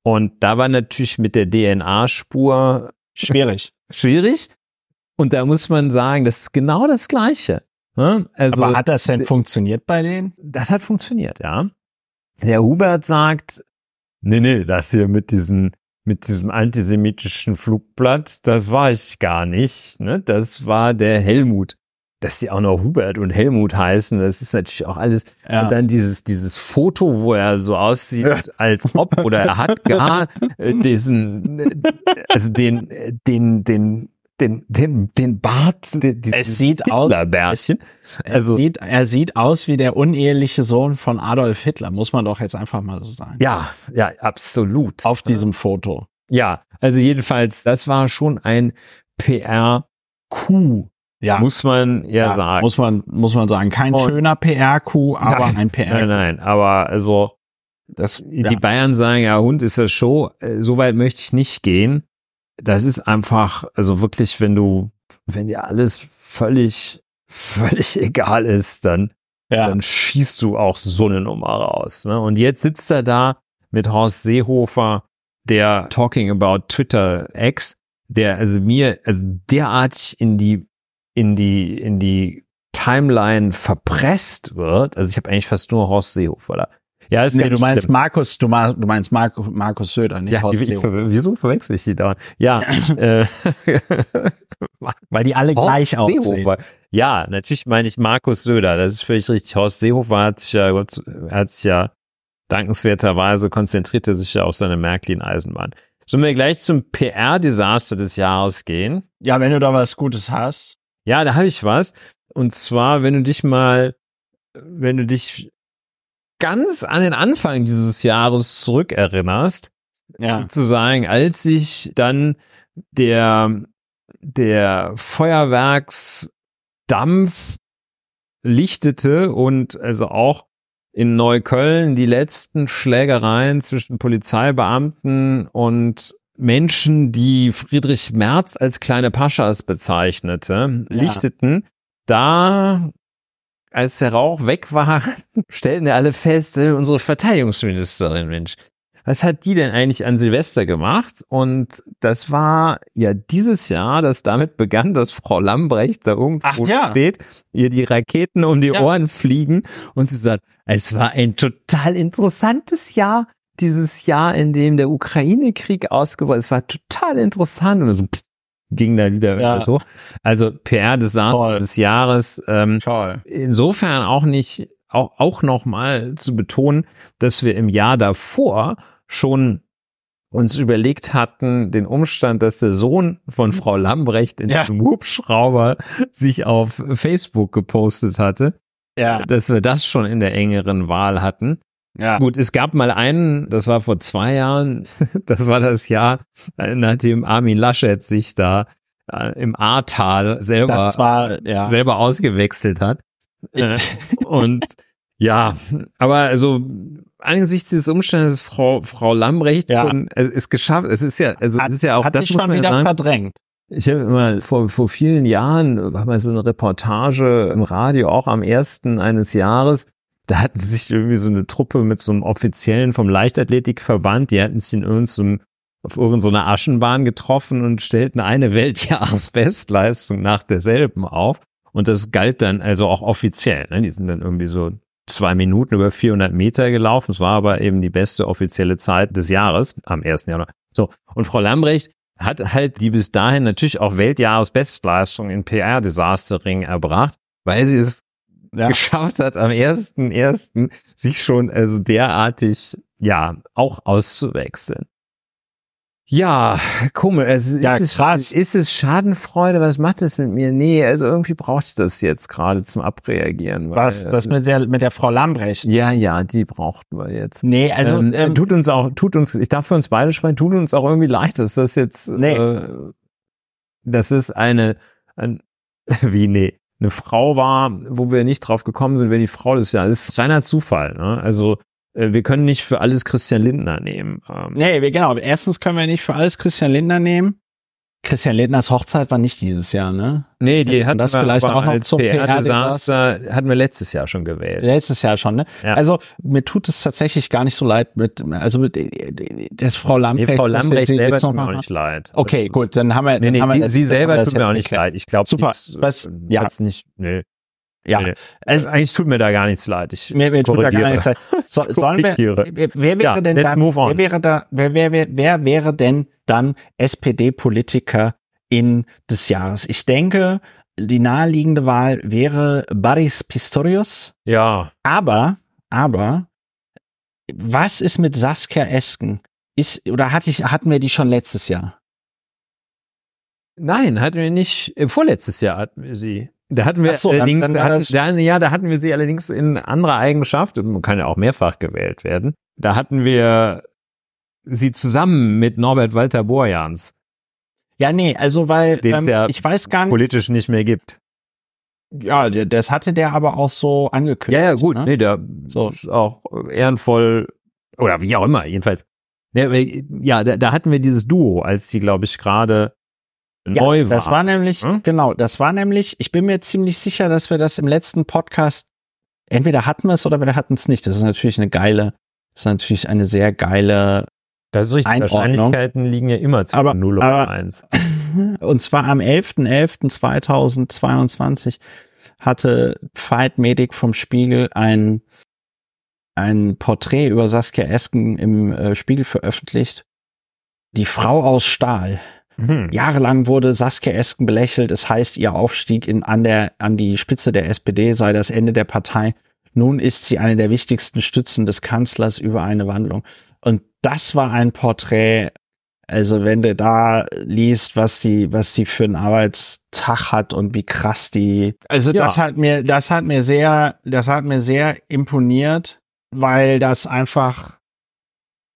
Und da war natürlich mit der DNA-Spur schwierig. schwierig. Und da muss man sagen, das ist genau das Gleiche. Ne? Also, aber hat das denn funktioniert bei denen? das hat funktioniert, ja. Der Hubert sagt, nee, nee, das hier mit diesem, mit diesem antisemitischen Flugblatt, das war ich gar nicht. Ne? Das war der Helmut. Dass die auch noch Hubert und Helmut heißen, das ist natürlich auch alles. Und dann dieses, dieses Foto, wo er so aussieht, Ja. als ob, oder er hat gar äh, diesen, äh, also den, äh, den, den den, den, den Bart, den, es sieht aus, Bärchen. Also, sieht, er sieht aus wie der uneheliche Sohn von Adolf Hitler, muss man doch jetzt einfach mal so sagen. Ja, ja, absolut. Auf diesem Foto. Ja, also jedenfalls, das war schon ein PR-Coup. Ja. Muss man ja, ja, sagen. Muss man, muss man sagen. Kein Und, schöner PR-Coup, aber nein, ein PR. -Coup. Nein, nein, aber also, das, die ja. Bayern sagen, ja, Hund ist das Show. Äh, so weit möchte ich nicht gehen. Das ist einfach, also wirklich, wenn du, wenn dir alles völlig, völlig egal ist, dann, ja. dann schießt du auch so eine Nummer raus. Ne? Und jetzt sitzt er da mit Horst Seehofer, der Talking About Twitter X, der also mir also derartig in die in die in die Timeline verpresst wird. Also ich habe eigentlich fast nur Horst Seehofer da. Ja, ist nee, du meinst schlimm. Markus, du, meinst, du meinst Markus, Markus Söder, nicht ja, Horst die, Seehofer. Wieso verwechsel ich die da? Ja, äh, weil die alle Horst gleich aussehen. Seehofer. Ja, natürlich meine ich Markus Söder. Das ist völlig richtig. Horst Seehofer hat sich ja, hat sich ja dankenswerterweise konzentrierte sich ja auf seine Märklin-Eisenbahn. Sollen wir gleich zum PR-Desaster des Jahres gehen? Ja, wenn du da was Gutes hast. Ja, da habe ich was. Und zwar, wenn du dich mal, wenn du dich ganz an den Anfang dieses Jahres zurückerinnerst, ja. zu sagen, als sich dann der, der Feuerwerksdampf lichtete und also auch in Neukölln die letzten Schlägereien zwischen Polizeibeamten und Menschen, die Friedrich Merz als kleine Paschas bezeichnete, ja. lichteten. Da, als der Rauch weg war, stellten wir alle fest, äh, unsere Verteidigungsministerin, Mensch, was hat die denn eigentlich an Silvester gemacht? Und das war ja dieses Jahr, das damit begann, dass Frau Lambrecht da irgendwo ja. steht, ihr die Raketen um die ja. Ohren fliegen und sie sagt, es war ein total interessantes Jahr, dieses Jahr, in dem der Ukraine-Krieg ausgebrochen ist. War total interessant und so ging da wieder ja. so. Also PR-Desaster des Jahres. Ähm, Toll. Insofern auch nicht, auch, auch nochmal zu betonen, dass wir im Jahr davor schon uns überlegt hatten, den Umstand, dass der Sohn von Frau Lambrecht in ja. diesem Hubschrauber sich auf Facebook gepostet hatte, ja. dass wir das schon in der engeren Wahl hatten. Ja. Gut, es gab mal einen, das war vor zwei Jahren, das war das Jahr, nachdem Armin Laschet sich da äh, im Ahrtal selber, war, ja. selber ausgewechselt hat. Äh, und ja, aber also angesichts dieses Umstandes Frau, Frau Lambrecht ja. es ist geschafft. Es ist ja, also hat, es ist ja auch hat das schon wieder sagen, verdrängt. Ich habe immer vor, vor vielen Jahren war mal so eine Reportage im Radio, auch am ersten eines Jahres. Da hatten sich irgendwie so eine Truppe mit so einem Offiziellen vom Leichtathletikverband, die hatten sich in irgendeinem auf irgendeiner Aschenbahn getroffen und stellten eine Weltjahresbestleistung nach derselben auf. Und das galt dann also auch offiziell. Ne? Die sind dann irgendwie so zwei Minuten über 400 Meter gelaufen. Es war aber eben die beste offizielle Zeit des Jahres am 1. Januar. So. Und Frau Lambrecht hat halt die bis dahin natürlich auch Weltjahresbestleistung in PR-Desaster-Ring erbracht, weil sie es ja. geschafft hat, am 1.1. sich schon also derartig, ja, auch auszuwechseln. Ja, komisch. Also ja, ist, krass. Es, ist es Schadenfreude? Was macht es mit mir? Nee, also irgendwie braucht ich das jetzt gerade zum Abreagieren. Weil, Was? Das mit der, mit der Frau Lambrecht? Ja, ja, die brauchten wir jetzt. Nee, also. Ähm, ähm, tut uns auch, tut uns, ich darf für uns beide sprechen, tut uns auch irgendwie leid, dass das jetzt, nee. Äh, das ist eine, ein, wie nee, eine Frau war, wo wir nicht drauf gekommen sind, wer die Frau des Jahres. Das ist reiner Zufall, ne? Also, äh, wir können nicht für alles Christian Lindner nehmen. Ähm. Nee, genau. Erstens können wir nicht für alles Christian Lindner nehmen. Christian Lindners Hochzeit war nicht dieses Jahr, ne? Nee, die hatten das wir vielleicht auch noch zum PR-Desaster hatten wir letztes Jahr schon gewählt. Letztes Jahr schon, ne? Ja. Also mir tut es tatsächlich gar nicht so leid mit, also mit, das Frau Lambrecht. Nee, Frau Lambrecht selber tut mir auch nicht leid. Okay, gut, dann haben wir, nee, nee, haben wir sie selber tut mir auch nicht leid. Ich glaube, super. Was, ja, nicht, nee. Ja, nee, also, eigentlich tut mir da gar nichts leid. Ich mir, mir tut da gar nichts leid. So, sollen wir, wer, wer wäre ja, denn dann, wer wäre da, wer, wer, wer, wer wäre denn dann SPD-Politiker in des Jahres? Ich denke, die naheliegende Wahl wäre Boris Pistorius. Ja. Aber, aber, was ist mit Saskia Esken? Ist, oder hatte ich, hatten wir die schon letztes Jahr? Nein, hatten wir nicht. Äh, vorletztes Jahr hatten wir sie. Da hatten wir so, dann- allerdings, dann da war hatten, da, ja, da hatten wir sie allerdings in anderer Eigenschaft. und Man kann ja auch mehrfach gewählt werden. Da hatten wir sie zusammen mit Norbert Walter Borjans, Ja, nee, also weil ähm, ja ich weiß gar nicht, politisch nicht mehr gibt. ja, das hatte der aber auch so angekündigt. Ja, ja, gut. Ne? Nee, der So. ist auch ehrenvoll oder wie auch immer, jedenfalls. Ja da, da hatten wir dieses Duo, als die, glaube ich, gerade Ja, neu war. Das war nämlich, Hm? genau, das war nämlich, ich bin mir ziemlich sicher, dass wir das im letzten Podcast, entweder hatten wir es oder wir hatten es nicht. Das ist natürlich eine geile, das ist natürlich eine sehr geile, das ist richtig. Einordnung. Wahrscheinlichkeiten liegen ja immer zwischen Aber- 0 und aber- 1. und zwar am 11.11.2022 hatte Fight Medic vom Spiegel ein, ein Porträt über Saskia Esken im äh, Spiegel veröffentlicht. Die Frau aus Stahl. Mhm. Jahrelang wurde Saskia Esken belächelt. Es heißt, ihr Aufstieg in, an, der, an die Spitze der SPD sei das Ende der Partei. Nun ist sie eine der wichtigsten Stützen des Kanzlers über eine Wandlung. Und das war ein Porträt. Also wenn du da liest, was die, was die für einen Arbeitstag hat und wie krass die, also Ja. das hat mir, das hat mir sehr, das hat mir sehr imponiert, weil das einfach,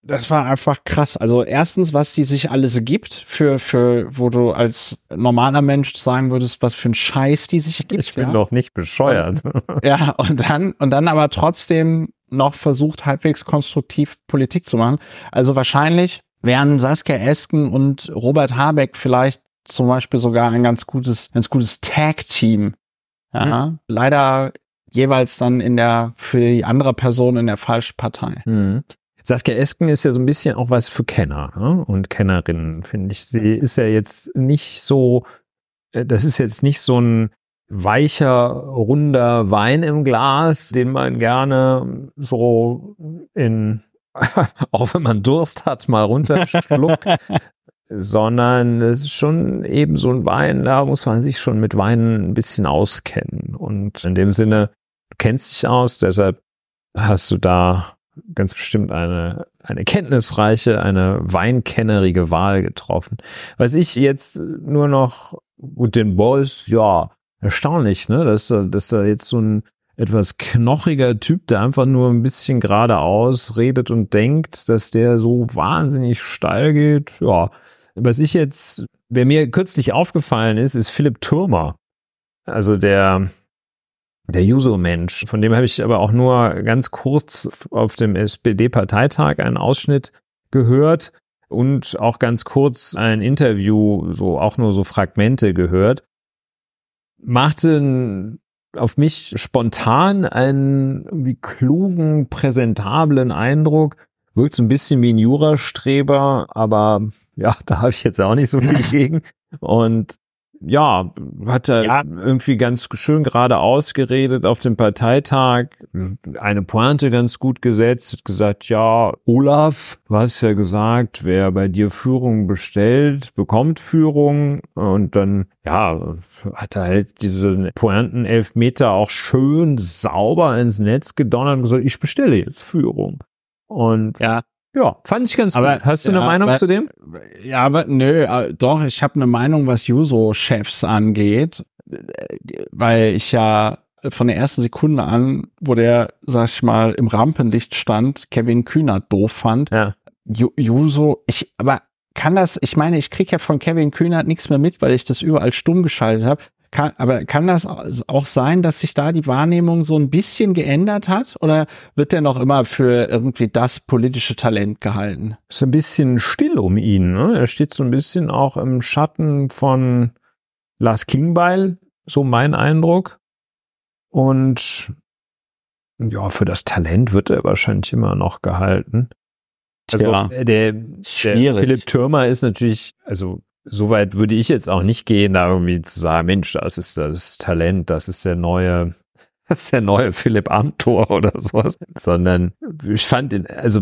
das war einfach krass. Also erstens, was die sich alles gibt für, für, wo du als normaler Mensch sagen würdest, was für ein Scheiß die sich gibt. Ich bin ja. doch nicht bescheuert. Ja, und dann, und dann aber trotzdem noch versucht, halbwegs konstruktiv Politik zu machen. Also wahrscheinlich wären Saskia Esken und Robert Habeck vielleicht zum Beispiel sogar ein ganz gutes, ganz gutes Tag-Team. Ja, leider jeweils dann in der, für die andere Person in der falschen Partei. Mhm. Saskia Esken ist ja so ein bisschen auch was für Kenner ne? und Kennerinnen, finde ich. Sie ist ja jetzt nicht so, äh, das ist jetzt nicht so ein weicher, runder Wein im Glas, den man gerne so in, auch wenn man Durst hat, mal runterschluckt, sondern es ist schon eben so ein Wein, da muss man sich schon mit Weinen ein bisschen auskennen. Und in dem Sinne, du kennst dich aus, deshalb hast du da ganz bestimmt eine, eine kenntnisreiche, eine weinkennerige Wahl getroffen. Was ich jetzt nur noch, gut, den Boys, ja, erstaunlich, ne, dass, da- dass da jetzt so ein etwas knochiger Typ, der einfach nur ein bisschen geradeaus redet und denkt, dass der so wahnsinnig steil geht. Ja, was ich jetzt, wer mir kürzlich aufgefallen ist, ist Philipp Türmer. Also der, der Juso-Mensch. Von dem habe ich aber auch nur ganz kurz auf dem SPD-Parteitag einen Ausschnitt gehört und auch ganz kurz ein Interview, so auch nur so Fragmente gehört. Machte auf mich spontan einen irgendwie klugen, präsentablen Eindruck. Wirkt so ein bisschen wie ein Jurastreber, aber ja, da habe ich jetzt auch nicht so viel gegen. Und ja, hat er Ja. irgendwie ganz schön gerade ausgeredet auf dem Parteitag, eine Pointe ganz gut gesetzt, hat gesagt, ja, Olaf, du hast ja gesagt, wer bei dir Führung bestellt, bekommt Führung und dann, ja, hat er halt diese Pointen elf Meter auch schön sauber ins Netz gedonnert und gesagt, ich bestelle jetzt Führung. Und Ja, ja, fand ich ganz Aber- gut. Hast du eine ja, Meinung weil- zu dem? Ja, aber nö, äh, doch, ich habe eine Meinung, was Juso-Chefs angeht, weil ich ja von der ersten Sekunde an, wo der, sag ich mal, im Rampenlicht stand, Kevin Kühnert doof fand. Ja. Ju Juso, ich, aber kann das, ich meine, ich krieg ja von Kevin Kühnert nichts mehr mit, weil ich das überall stumm geschaltet habe. Kann, aber kann das auch sein, dass sich da die Wahrnehmung so ein bisschen geändert hat? Oder wird der noch immer für irgendwie das politische Talent gehalten? ist ein bisschen still um ihn. Ne? Er steht so ein bisschen auch im Schatten von Lars Klingbeil, so mein Eindruck. Und ja, für das Talent wird er wahrscheinlich immer noch gehalten. Also äh, der, der. Philipp Türmer ist natürlich, also soweit würde ich jetzt auch nicht gehen, da irgendwie zu sagen, Mensch, das ist das Talent, das ist der neue, das ist der neue Philipp Amthor oder sowas, sondern ich fand ihn, also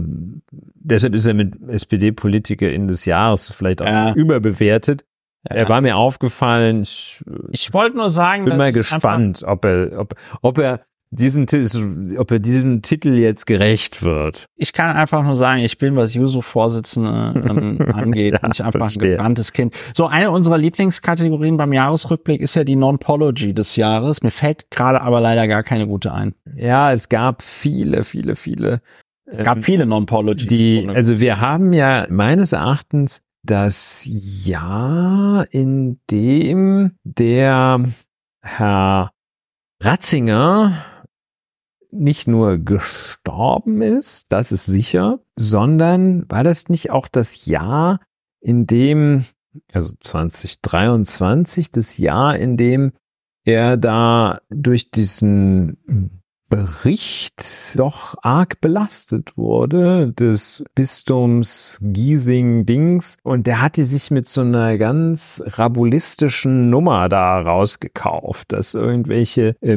deshalb ist er mit SPD-Politiker in des Jahres vielleicht auch Ja. überbewertet. Er war mir aufgefallen, ich Ich wollte nur sagen, bin mal gespannt, ob er, ob, ob er diesen, ob er diesem Titel jetzt gerecht wird. Ich kann einfach nur sagen, ich bin, was Juso-Vorsitzende angeht, ja, nicht einfach verstehe. ein gebranntes Kind. So, eine unserer Lieblingskategorien beim Jahresrückblick ist ja die Non-Pology des Jahres. Mir fällt gerade aber leider gar keine gute ein. Ja, es gab viele, viele, viele. Es gab ähm, viele Non-Pologies. Die, also wir haben ja meines Erachtens das Jahr, in dem der Herr Ratzinger nicht nur gestorben ist, das ist sicher, sondern war das nicht auch das Jahr, in dem, also 2023, das Jahr, in dem er da durch diesen Bericht doch arg belastet wurde, des Bistums Giesing-Dings. Und der hatte sich mit so einer ganz rabulistischen Nummer da rausgekauft, dass irgendwelche äh,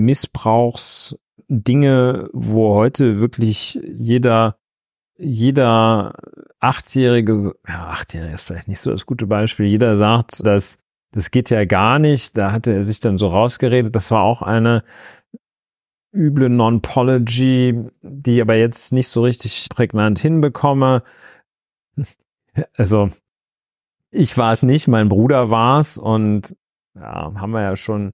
Missbrauchsdinge, wo heute wirklich jeder, jeder Achtjährige, ja, Achtjährige ist vielleicht nicht so das gute Beispiel, jeder sagt, dass das geht ja gar nicht. Da hatte er sich dann so rausgeredet. Das war auch eine üble Non-Pology, die ich aber jetzt nicht so richtig prägnant hinbekomme. Also, ich war es nicht, mein Bruder war es und ja, haben wir ja schon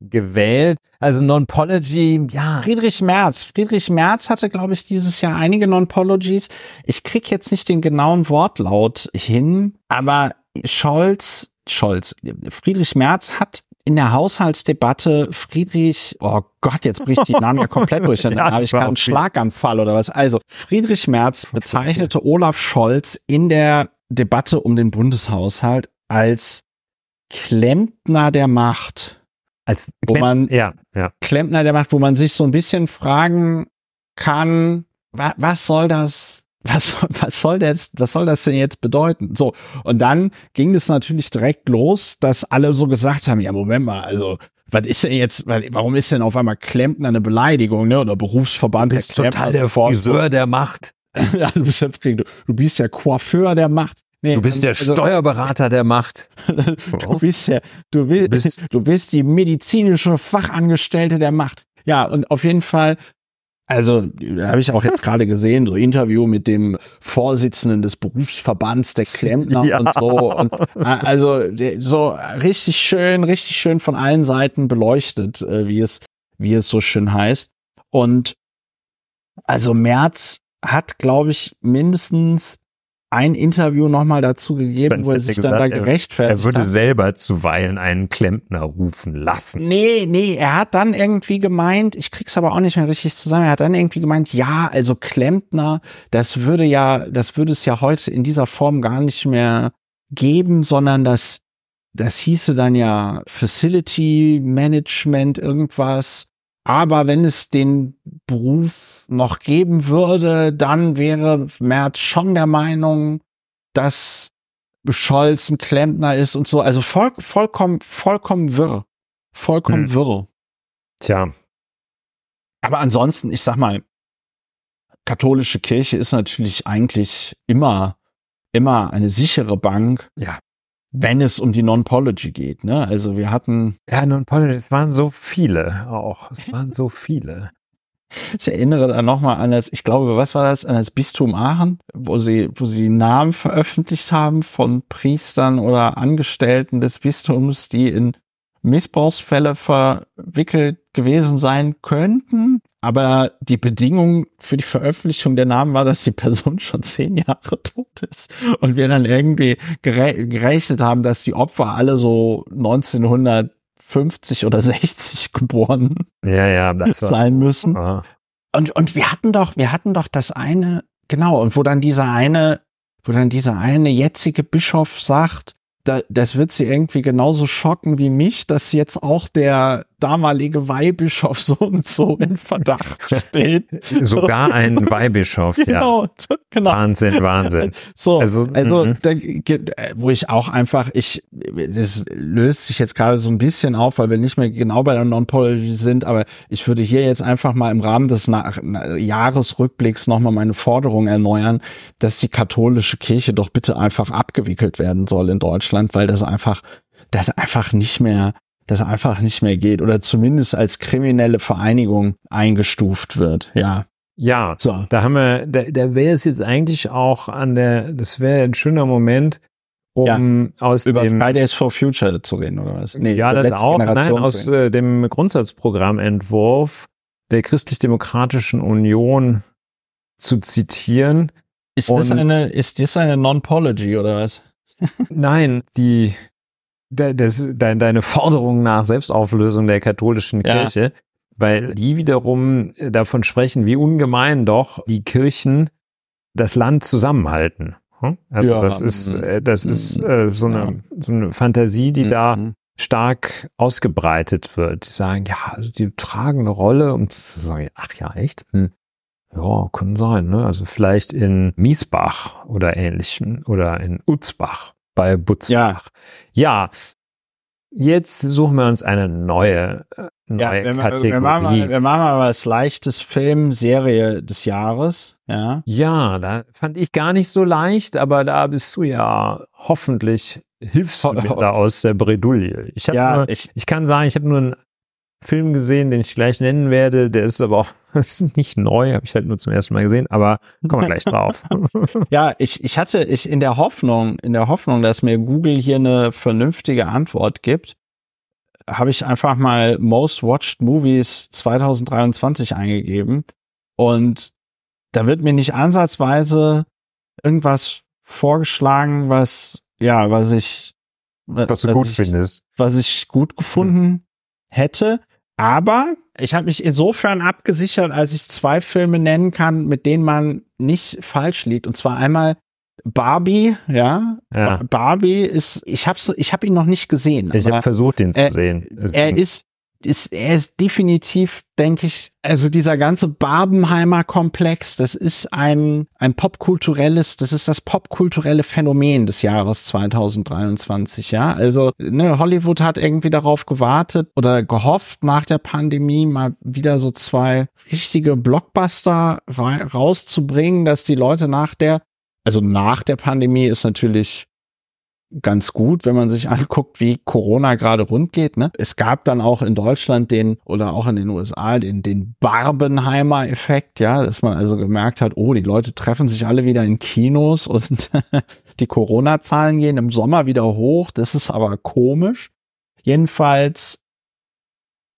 gewählt. Also Non-Pology, ja. Friedrich Merz. Friedrich Merz hatte, glaube ich, dieses Jahr einige Non-Pologies. Ich krieg jetzt nicht den genauen Wortlaut hin, aber Scholz, Scholz, Friedrich Merz hat in der Haushaltsdebatte Friedrich, oh Gott, jetzt bricht die Namen ja komplett durch, dann ja, habe ich gerade einen Schlaganfall oder was. Also Friedrich Merz bezeichnete Olaf Scholz in der Debatte um den Bundeshaushalt als Klempner der Macht. Als wo man ja, ja. Klempner der Macht, wo man sich so ein bisschen fragen kann, wa was soll das was, was soll das, was soll das denn jetzt bedeuten? So. Und dann ging es natürlich direkt los, dass alle so gesagt haben, ja, Moment mal, also, was ist denn jetzt, warum ist denn auf einmal Klempner eine Beleidigung, ne? Oder Berufsverband ist total der Friseur der Macht. ja, du bist, du bist ja Coiffeur der Macht. Nee, du bist der also, Steuerberater der Macht. du bist ja, du bist, du bist die medizinische Fachangestellte der Macht. Ja, und auf jeden Fall also, da habe ich auch jetzt gerade gesehen, so Interview mit dem Vorsitzenden des Berufsverbands der Klempner ja. und so. Und, äh, also so richtig schön, richtig schön von allen Seiten beleuchtet, äh, wie es, wie es so schön heißt. Und also Merz hat, glaube ich, mindestens ein Interview nochmal dazu gegeben, wo er sich gesagt, dann da gerechtfertigt hat. Er würde hat. selber zuweilen einen Klempner rufen lassen. Nee, nee, er hat dann irgendwie gemeint, ich krieg's aber auch nicht mehr richtig zusammen, er hat dann irgendwie gemeint, ja, also Klempner, das würde ja, das würde es ja heute in dieser Form gar nicht mehr geben, sondern das, das hieße dann ja Facility Management irgendwas aber wenn es den Beruf noch geben würde, dann wäre Merz schon der Meinung, dass Scholz ein Klempner ist und so. Also voll, vollkommen, vollkommen wirr. Vollkommen hm. wirr. Tja. Aber ansonsten, ich sag mal, katholische Kirche ist natürlich eigentlich immer, immer eine sichere Bank. Ja wenn es um die Non-Pology geht. Ne? Also wir hatten. Ja, Non-Pology, es waren so viele auch. Es waren so viele. Ich erinnere da nochmal an das, ich glaube, was war das, an das Bistum Aachen, wo sie, wo sie Namen veröffentlicht haben von Priestern oder Angestellten des Bistums, die in Missbrauchsfälle verwickelt gewesen sein könnten. Aber die Bedingung für die Veröffentlichung der Namen war, dass die Person schon zehn Jahre tot ist. Und wir dann irgendwie gerechnet haben, dass die Opfer alle so 1950 oder 60 geboren ja, ja, sein müssen. Ah. Und, und wir hatten doch, wir hatten doch das eine, genau, und wo dann dieser eine, wo dann dieser eine jetzige Bischof sagt, da, das wird sie irgendwie genauso schocken wie mich, dass jetzt auch der damalige Weihbischof so und so in Verdacht steht. Sogar ein Weihbischof, genau, ja. Genau. Wahnsinn, Wahnsinn. So, also, also mhm. da, wo ich auch einfach, ich, das löst sich jetzt gerade so ein bisschen auf, weil wir nicht mehr genau bei der Non-Pology sind, aber ich würde hier jetzt einfach mal im Rahmen des Nach Jahresrückblicks nochmal meine Forderung erneuern, dass die katholische Kirche doch bitte einfach abgewickelt werden soll in Deutschland, weil das einfach, das einfach nicht mehr das einfach nicht mehr geht oder zumindest als kriminelle Vereinigung eingestuft wird. Ja. Ja, so. da haben wir, da, da wäre es jetzt eigentlich auch an der, das wäre ein schöner Moment, um ja, aus über dem Fridays for Future zu reden oder was? Nee, ja, das auch. Generation Nein, aus äh, dem Grundsatzprogrammentwurf der Christlich-Demokratischen Union zu zitieren. Ist das eine, ist das eine Non-Pology oder was? Nein, die, de, des, de, deine Forderung nach Selbstauflösung der katholischen ja. Kirche, weil die wiederum davon sprechen, wie ungemein doch die Kirchen das Land zusammenhalten. Hm? Also ja, das ist, mm, äh, das ist mm, äh, so, eine, so eine Fantasie, die da mm, stark ausgebreitet wird. Die sagen, ja, also die tragen eine Rolle und sagen, ach ja, echt? Hm. Ja, kann sein, ne? Also vielleicht in Miesbach oder ähnlichem oder in Utzbach bei Butzbach. Ja. ja, jetzt suchen wir uns eine neue, äh, neue ja, wir, Kategorie. Wir machen, mal, wir machen mal was leichtes Film, Serie des Jahres. Ja. ja, da fand ich gar nicht so leicht, aber da bist du ja hoffentlich hilfst du mir da aus der Bredouille. Ich, ja, nur, ich, ich kann sagen, ich habe nur einen Film gesehen, den ich gleich nennen werde. Der ist aber auch ist nicht neu, habe ich halt nur zum ersten Mal gesehen, aber kommen wir gleich drauf. ja, ich, ich hatte ich in der Hoffnung, in der Hoffnung, dass mir Google hier eine vernünftige Antwort gibt, habe ich einfach mal Most Watched Movies 2023 eingegeben und da wird mir nicht ansatzweise irgendwas vorgeschlagen, was ja, was ich was, du gut ich, findest, was ich gut gefunden hm. hätte. Aber ich habe mich insofern abgesichert, als ich zwei Filme nennen kann, mit denen man nicht falsch liegt. Und zwar einmal Barbie, ja. ja. Barbie ist, ich habe ich hab ihn noch nicht gesehen. Ich habe versucht, ihn zu er, sehen. Er ist ist, er ist definitiv, denke ich, also dieser ganze Barbenheimer Komplex, das ist ein, ein popkulturelles, das ist das popkulturelle Phänomen des Jahres 2023, ja. Also, ne, Hollywood hat irgendwie darauf gewartet oder gehofft, nach der Pandemie mal wieder so zwei richtige Blockbuster rauszubringen, dass die Leute nach der, also nach der Pandemie ist natürlich ganz gut, wenn man sich anguckt, wie Corona gerade rund geht. Ne? Es gab dann auch in Deutschland den oder auch in den USA den, den Barbenheimer-Effekt, ja, dass man also gemerkt hat, oh, die Leute treffen sich alle wieder in Kinos und die Corona-Zahlen gehen im Sommer wieder hoch. Das ist aber komisch. Jedenfalls,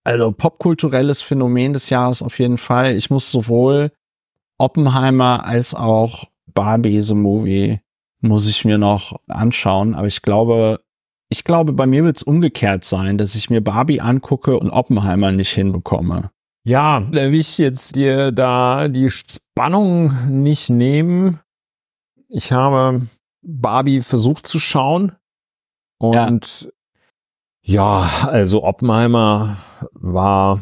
also popkulturelles Phänomen des Jahres auf jeden Fall. Ich muss sowohl Oppenheimer als auch Barbie The Movie muss ich mir noch anschauen. Aber ich glaube, ich glaube, bei mir wird es umgekehrt sein, dass ich mir Barbie angucke und Oppenheimer nicht hinbekomme. Ja, da will ich jetzt dir da die Spannung nicht nehmen. Ich habe Barbie versucht zu schauen und ja, ja also Oppenheimer war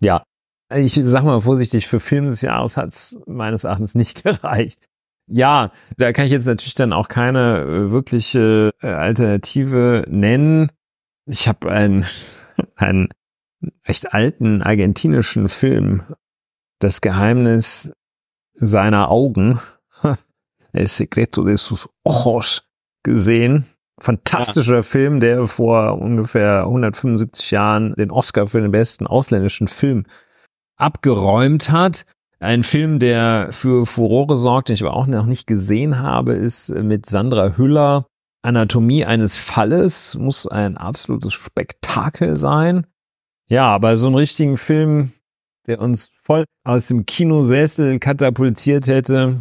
ja, ich sag mal vorsichtig, für Film des Jahres hat es meines Erachtens nicht gereicht. Ja, da kann ich jetzt natürlich dann auch keine äh, wirkliche äh, Alternative nennen. Ich habe einen, einen recht alten argentinischen Film, Das Geheimnis seiner Augen, El Secreto de sus Ojos, gesehen. Fantastischer ja. Film, der vor ungefähr 175 Jahren den Oscar für den besten ausländischen Film abgeräumt hat. Ein Film, der für Furore sorgt, den ich aber auch noch nicht gesehen habe, ist mit Sandra Hüller. Anatomie eines Falles muss ein absolutes Spektakel sein. Ja, aber so einen richtigen Film, der uns voll aus dem Kinosessel katapultiert hätte,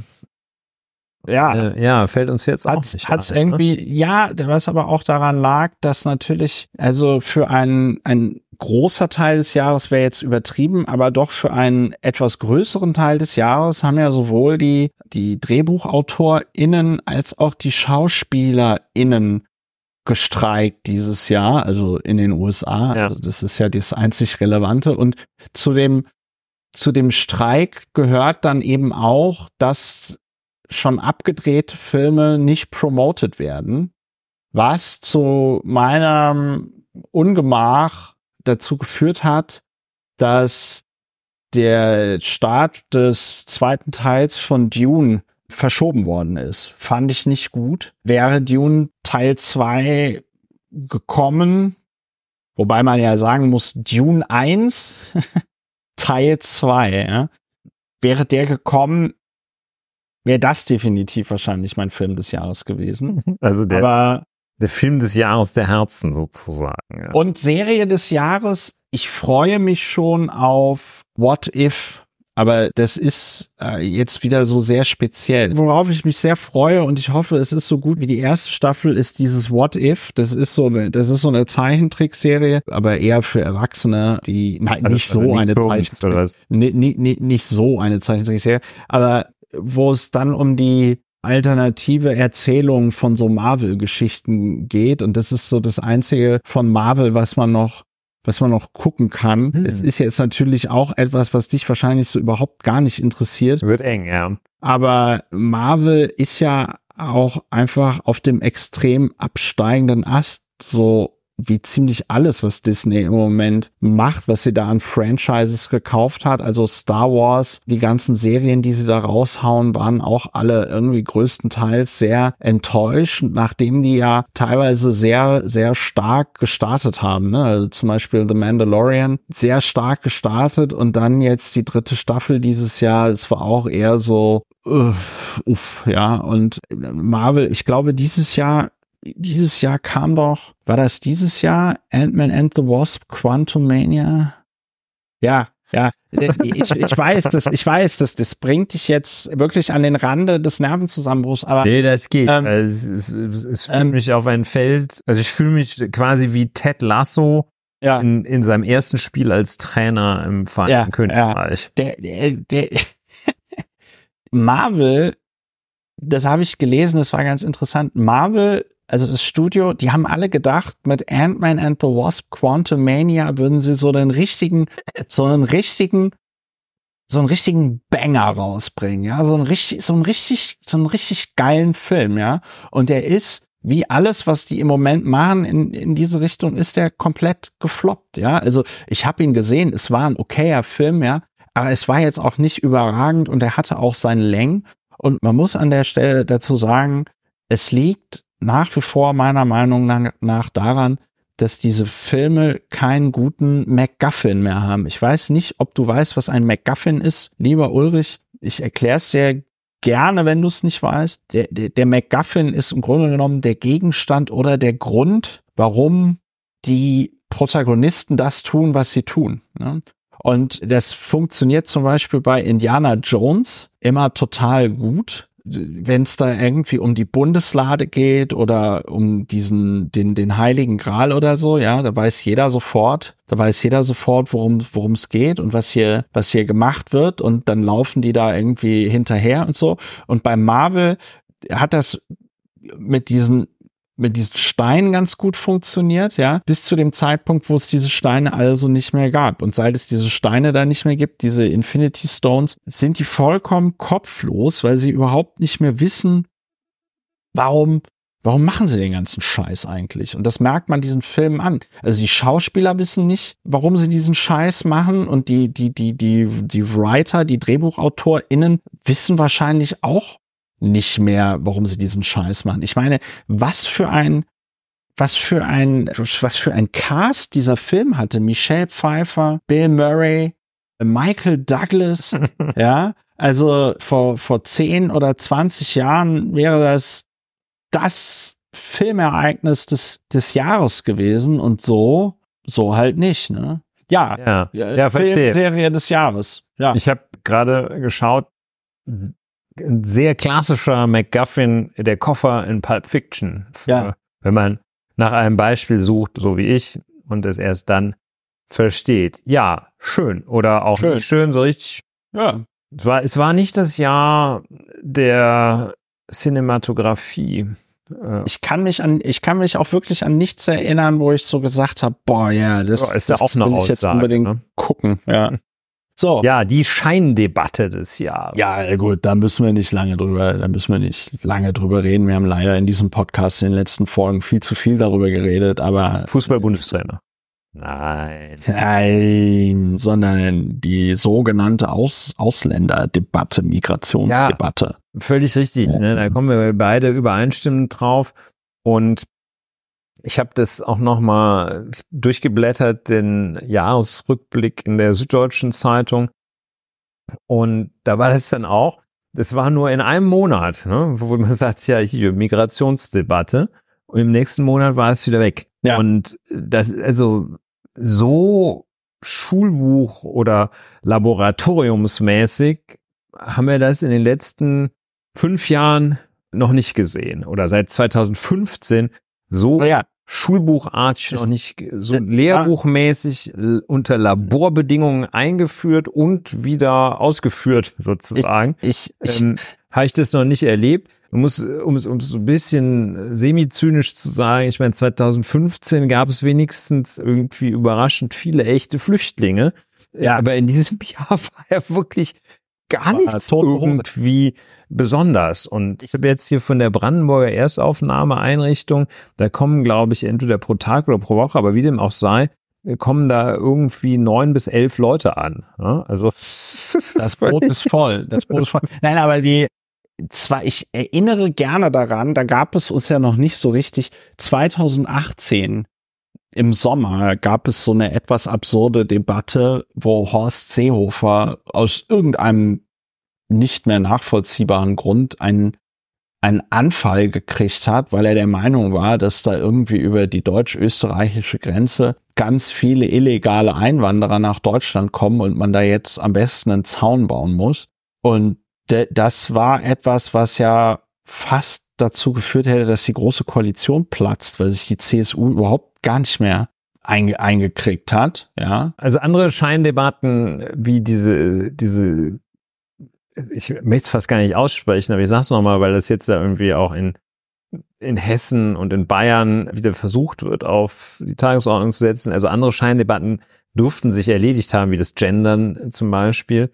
ja, äh, ja, fällt uns jetzt hat, auch nicht Hat's an, ne? irgendwie, ne? ja, was aber auch daran lag, dass natürlich, also für einen, ein großer Teil des Jahres wäre jetzt übertrieben, aber doch für einen etwas größeren Teil des Jahres haben ja sowohl die, die DrehbuchautorInnen als auch die SchauspielerInnen gestreikt dieses Jahr, also in den USA. Ja. Also das ist ja das einzig Relevante. Und zu dem, zu dem Streik gehört dann eben auch, dass schon abgedrehte Filme nicht promoted werden, was zu meinem Ungemach dazu geführt hat, dass der Start des zweiten Teils von Dune verschoben worden ist. Fand ich nicht gut. Wäre Dune Teil 2 gekommen, Wobei man ja sagen muss, Dune 1 Teil 2, ja, wäre der gekommen, wäre das definitiv wahrscheinlich mein Film des Jahres gewesen. Also der, Aber der Film des Jahres der Herzen sozusagen. Ja. und Serie des Jahres, ich freue mich schon auf What If. Aber das ist äh, jetzt wieder so sehr speziell. Worauf ich mich sehr freue und ich hoffe, es ist so gut wie die erste Staffel, ist dieses What If. Das ist so eine, das ist so eine Zeichentrickserie, aber eher für Erwachsene, die nein, Also- nicht also so nichts eine für uns, Zeichentrick oder was? ni- ni- ni- nicht so eine Zeichentrickserie, aber wo es dann um die alternative Erzählung von so Marvel-Geschichten geht und das ist so das einzige von Marvel, was man noch was man noch gucken kann. Hm. Es ist jetzt natürlich auch etwas, was dich wahrscheinlich so überhaupt gar nicht interessiert, Wird eng, ja. aber Marvel ist ja auch einfach auf dem extrem absteigenden Ast, so wie ziemlich alles, was Disney im Moment macht, was sie da an Franchises gekauft hat. Also Star Wars, die ganzen Serien, die sie da raushauen, waren auch alle irgendwie größtenteils sehr enttäuscht, nachdem die ja teilweise sehr, sehr stark gestartet haben. Ne? Also zum Beispiel The Mandalorian, sehr stark gestartet und dann jetzt die dritte Staffel dieses Jahr. Es war auch eher so, uff, uff, ja. Und Marvel, ich glaube, dieses Jahr dieses Jahr kam doch, war das dieses Jahr Ant-Man and the Wasp, Quantum Mania? Ja, ja. Ich, ich weiß, das, ich weiß, das, das bringt dich jetzt wirklich an den Rande des Nervenzusammenbruchs, aber Nee, das geht. Ähm, es, es, es, es führt ähm, mich auf ein Feld, also ich fühle mich quasi wie Ted Lasso ja, in, in seinem ersten Spiel als Trainer im Ja, Vereinigten Königreich. der, der, der Marvel, das habe ich gelesen, das war ganz interessant. Marvel, also das Studio, die haben alle gedacht, mit Ant-Man and the Wasp Quantum Mania würden sie so den richtigen, so einen richtigen, so einen richtigen Banger rausbringen, ja, so ein richtig, so ein richtig, so einen richtig geilen Film, ja. Und der ist, wie alles, was die im Moment machen in, in diese Richtung, ist der komplett gefloppt, ja. Also ich habe ihn gesehen, es war ein okayer Film, ja, aber es war jetzt auch nicht überragend und er hatte auch seine Längen. Und man muss an der Stelle dazu sagen, es liegt nach wie vor meiner Meinung nach, daran, dass diese Filme keinen guten MacGuffin mehr haben. Ich weiß nicht, ob du weißt, was ein MacGuffin ist, lieber Ulrich. Ich erkläre es dir gerne, wenn du es nicht weißt. Der, der, der MacGuffin ist im Grunde genommen der Gegenstand oder der Grund, warum die Protagonisten das tun, was sie tun. Ne? Und das funktioniert zum Beispiel bei Indiana Jones immer total gut. Wenn es da irgendwie um die Bundeslade geht oder um diesen, den, den Heiligen Gral oder so, ja, da weiß jeder sofort, da weiß jeder sofort, worum, worum es geht und was hier, was hier gemacht wird und dann laufen die da irgendwie hinterher und so. Und bei Marvel hat das mit diesen mit diesen Steinen ganz gut funktioniert, ja, bis zu dem Zeitpunkt, wo es diese Steine also nicht mehr gab. Und seit es diese Steine da nicht mehr gibt, diese Infinity Stones, sind die vollkommen kopflos, weil sie überhaupt nicht mehr wissen, warum, warum machen sie den ganzen Scheiß eigentlich? Und das merkt man diesen Filmen an. Also die Schauspieler wissen nicht, warum sie diesen Scheiß machen und die, die, die, die, die Writer, die DrehbuchautorInnen wissen wahrscheinlich auch nicht mehr, warum sie diesen Scheiß machen. Ich meine, was für ein, was für ein, was für ein Cast dieser Film hatte. Michelle Pfeiffer, Bill Murray, Michael Douglas, ja. Also vor, vor 10 oder 20 Jahren wäre das das Filmereignis des, des Jahres gewesen und so, so halt nicht, ne? Ja, Ja, ja, verstehe. Serie des Jahres. Ja. Ich habe gerade geschaut, ein sehr klassischer MacGuffin, der Koffer in Pulp Fiction. Ja. Wenn man nach einem Beispiel sucht, so wie ich, und es erst dann versteht. Ja, schön. Oder auch Schön. nicht schön, so richtig. ja. Es war, es war nicht das Jahr der Cinematografie. Äh, Ich kann mich an, ich kann mich auch wirklich an nichts erinnern, wo ich so gesagt habe, boah, ja, das, Ja, ist ja das auch eine will ich jetzt Aussage, unbedingt ne? gucken. Ja. So. ja, die Scheindebatte des Jahres. Ja, gut, da müssen wir nicht lange drüber, da müssen wir nicht lange drüber reden. Wir haben leider in diesem Podcast in den letzten Folgen viel zu viel darüber geredet, aber Fußball-Bundestrainer. Nein. nein, sondern die sogenannte Aus Ausländerdebatte, Migrationsdebatte. Völlig richtig, ne? Da kommen wir beide übereinstimmend drauf. Und Ich habe das auch noch mal durchgeblättert, den Jahresrückblick in der Süddeutschen Zeitung. Und da war das dann auch, das war nur in einem Monat, ne, wo man sagt, ja, hier Migrationsdebatte. Und im nächsten Monat war es wieder weg. Ja. Und das, also so Schulbuch oder laboratoriumsmäßig haben wir das in den letzten fünf Jahren noch nicht gesehen oder seit 2015 so ja. Schulbuchartig noch nicht so lehrbuchmäßig unter Laborbedingungen eingeführt und wieder ausgeführt sozusagen. Ich, ich, ähm, habe ich das noch nicht erlebt. Man muss, um es um so ein bisschen semi-zynisch zu sagen, ich meine, 2015 gab es wenigstens irgendwie überraschend viele echte Flüchtlinge. Ja. Aber in diesem Jahr war ja wirklich gar nichts irgendwie besonders. Und ich habe jetzt hier von der Brandenburger Erstaufnahmeeinrichtung, da kommen, glaube ich, entweder pro Tag oder pro Woche, aber wie dem auch sei, kommen da irgendwie neun bis elf Leute an. Also das Boot ist voll. Das Boot ist voll. Nein, aber die zwar ich erinnere gerne daran, da gab es uns ja noch nicht so richtig 2018 im Sommer gab es so eine etwas absurde Debatte, wo Horst Seehofer aus irgendeinem nicht mehr nachvollziehbaren Grund einen, einen Anfall gekriegt hat, weil er der Meinung war, dass da irgendwie über die deutsch-österreichische Grenze ganz viele illegale Einwanderer nach Deutschland kommen und man da jetzt am besten einen Zaun bauen muss. Und das war etwas, was ja fast dazu geführt hätte, dass die große Koalition platzt, weil sich die CSU überhaupt gar nicht mehr einge eingekriegt hat, ja. Also andere Scheindebatten wie diese, diese, ich möchte es fast gar nicht aussprechen, aber ich sag's nochmal, weil das jetzt ja irgendwie auch in, in Hessen und in Bayern wieder versucht wird, auf die Tagesordnung zu setzen. Also andere Scheindebatten durften sich erledigt haben, wie das Gendern zum Beispiel.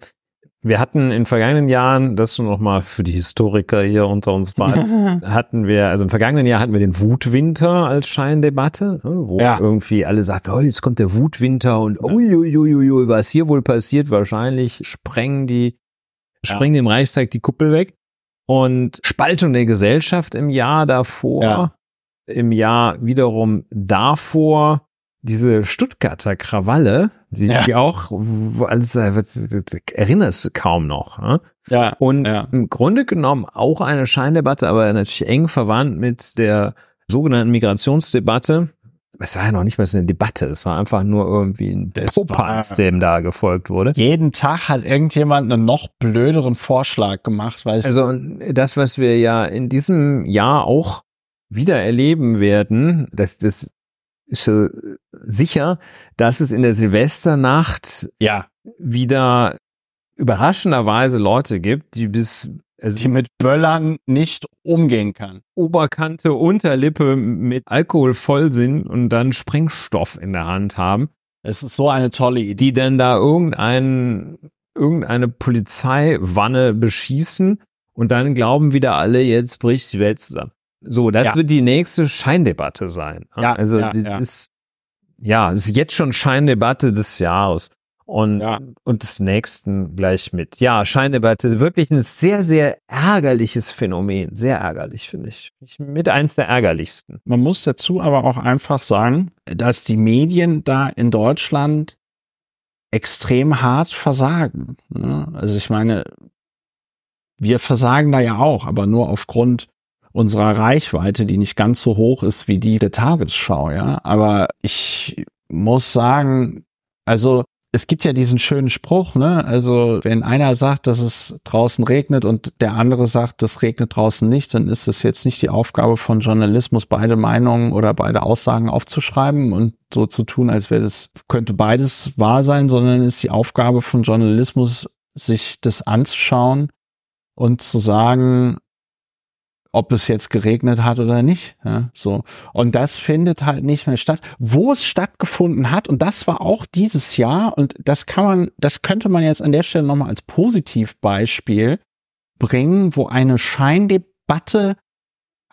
Wir hatten in vergangenen Jahren, das noch mal für die Historiker hier unter uns beiden, hatten wir, also im vergangenen Jahr hatten wir den Wutwinter als Scheindebatte, ne, wo ja. irgendwie alle sagten, oh, jetzt kommt der Wutwinter und uiuiuiui, was hier wohl passiert, wahrscheinlich sprengen die, ja. sprengen dem Reichstag die Kuppel weg. Und Spaltung der Gesellschaft im Jahr davor, ja. im Jahr wiederum davor diese Stuttgarter Krawalle, die, ja. die auch, also, erinnerst du kaum noch. Ne? Ja. Und ja. im Grunde genommen auch eine Scheindebatte, aber natürlich eng verwandt mit der sogenannten Migrationsdebatte. Es war ja noch nicht mal so eine Debatte, es war einfach nur irgendwie ein Popanz, dem da gefolgt wurde. Jeden Tag hat irgendjemand einen noch blöderen Vorschlag gemacht. Weil also das, was wir ja in diesem Jahr auch wieder erleben werden, dass das ist so sicher, dass es in der Silvesternacht ja. wieder überraschenderweise Leute gibt, die bis also die mit Böllern nicht umgehen kann. Oberkante, Unterlippe mit Alkohol voll sind und dann Sprengstoff in der Hand haben. Es ist so eine tolle Idee. Die dann da irgendein, irgendeine Polizeiwanne beschießen und dann glauben wieder alle, jetzt bricht die Welt zusammen. So, das ja. wird die nächste Scheindebatte sein. Ja, also ja, das ja. ist ja, das ist jetzt schon Scheindebatte des Jahres und ja. und des nächsten gleich mit. Ja, Scheindebatte wirklich ein sehr sehr ärgerliches Phänomen, sehr ärgerlich finde ich. Mit eins der ärgerlichsten. Man muss dazu aber auch einfach sagen, dass die Medien da in Deutschland extrem hart versagen. Ne? Also ich meine, wir versagen da ja auch, aber nur aufgrund unserer Reichweite, die nicht ganz so hoch ist wie die der Tagesschau, ja. Aber ich muss sagen, also es gibt ja diesen schönen Spruch, ne? Also wenn einer sagt, dass es draußen regnet und der andere sagt, es regnet draußen nicht, dann ist es jetzt nicht die Aufgabe von Journalismus, beide Meinungen oder beide Aussagen aufzuschreiben und so zu tun, als wäre das könnte beides wahr sein, sondern ist die Aufgabe von Journalismus, sich das anzuschauen und zu sagen, ob es jetzt geregnet hat oder nicht. Ja, so. Und das findet halt nicht mehr statt. Wo es stattgefunden hat, und das war auch dieses Jahr, und das kann man, das könnte man jetzt an der Stelle nochmal als Positivbeispiel bringen, wo eine Scheindebatte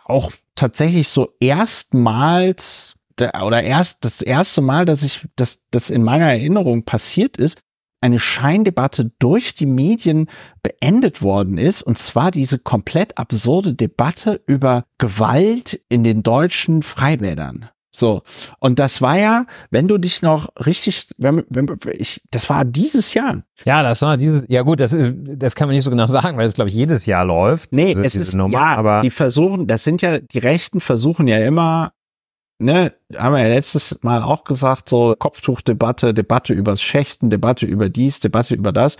auch tatsächlich so erstmals oder erst das erste Mal, dass ich, dass das in meiner Erinnerung passiert ist, eine Scheindebatte durch die Medien beendet worden ist, und zwar diese komplett absurde Debatte über Gewalt in den deutschen Freibädern. So. Und das war ja, wenn du dich noch richtig, wenn, wenn ich, das war dieses Jahr. Ja, das war dieses, ja gut, das, ist, das kann man nicht so genau sagen, weil es, glaube ich, jedes Jahr läuft. Nee, also es ist, Nummer, ja, aber die versuchen, das sind ja, die Rechten versuchen ja immer, ne, haben wir ja letztes Mal auch gesagt, so Kopftuchdebatte, Debatte übers Schächten, Debatte über dies, Debatte über das.